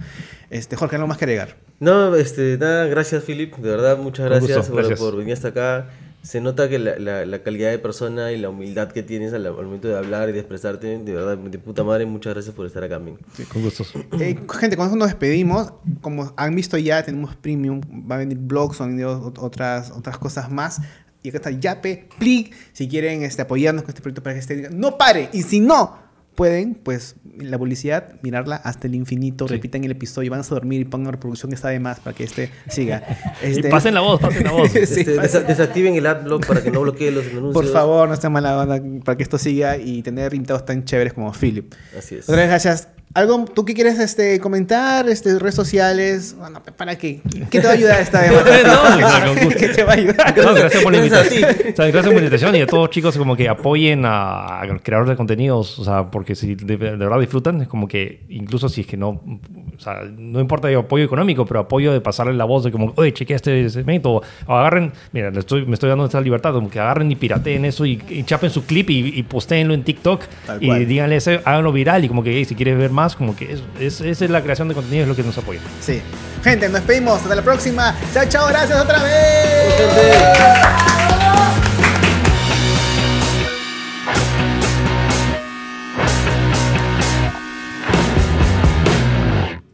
Este, Jorge, ¿algo más que agregar? No, este, nada, gracias Philip, de verdad, muchas por, gracias. por venir hasta acá. Se nota que la, la- la calidad de persona y la humildad que tienes al, al momento de hablar y de expresarte, de verdad, de puta madre, muchas gracias por estar acá, men. Con gustos. Eh, gente, con eso nos despedimos. Como han visto ya, tenemos premium. Va a venir blogs, van a venir ot- otras, otras cosas más. Y acá está Yape, Plig. Si quieren este, apoyarnos con este proyecto para que este no pare. Y si no pueden, pues la publicidad, mirarla hasta el infinito. Repitan el episodio, van a dormir y pongan reproducción que está de más para que este siga. [laughs] Este, Y pasen la voz, pasen la voz. [laughs] Sí, Este, desa- desactiven el adblock para que no bloquee los anuncios. Por favor, no estén mala onda para que esto siga y tener invitados tan chéveres como Philip. Así es. Otra vez, gracias. ¿Algo tú qué quieres este, comentar? Este, redes sociales. Bueno, ¿para qué? ¿Qué te va a ayudar esta [laughs] vez? No. ¿Qué te va a ayudar? No, gracias por la invitación. O sea, gracias por la invitación y a todos chicos como que apoyen a, a creadores de contenidos, o sea, porque si de, de verdad disfrutan, es como que incluso si es que no, o sea, no importa el apoyo económico, pero apoyo de pasarle la voz de como, oye, chequea este segmento, o, o agarren, mira, le estoy, me estoy dando esta libertad, como que agarren y pirateen eso y, y chapen su clip y, y postéenlo en TikTok Tal y cual. díganle eso, háganlo viral y como que, hey, si quieres ver más, como que es, es, esa es la creación de contenido, es lo que nos apoya. Sí. Gente, nos despedimos. Hasta la próxima. Chao, chao. Gracias otra vez. Gente.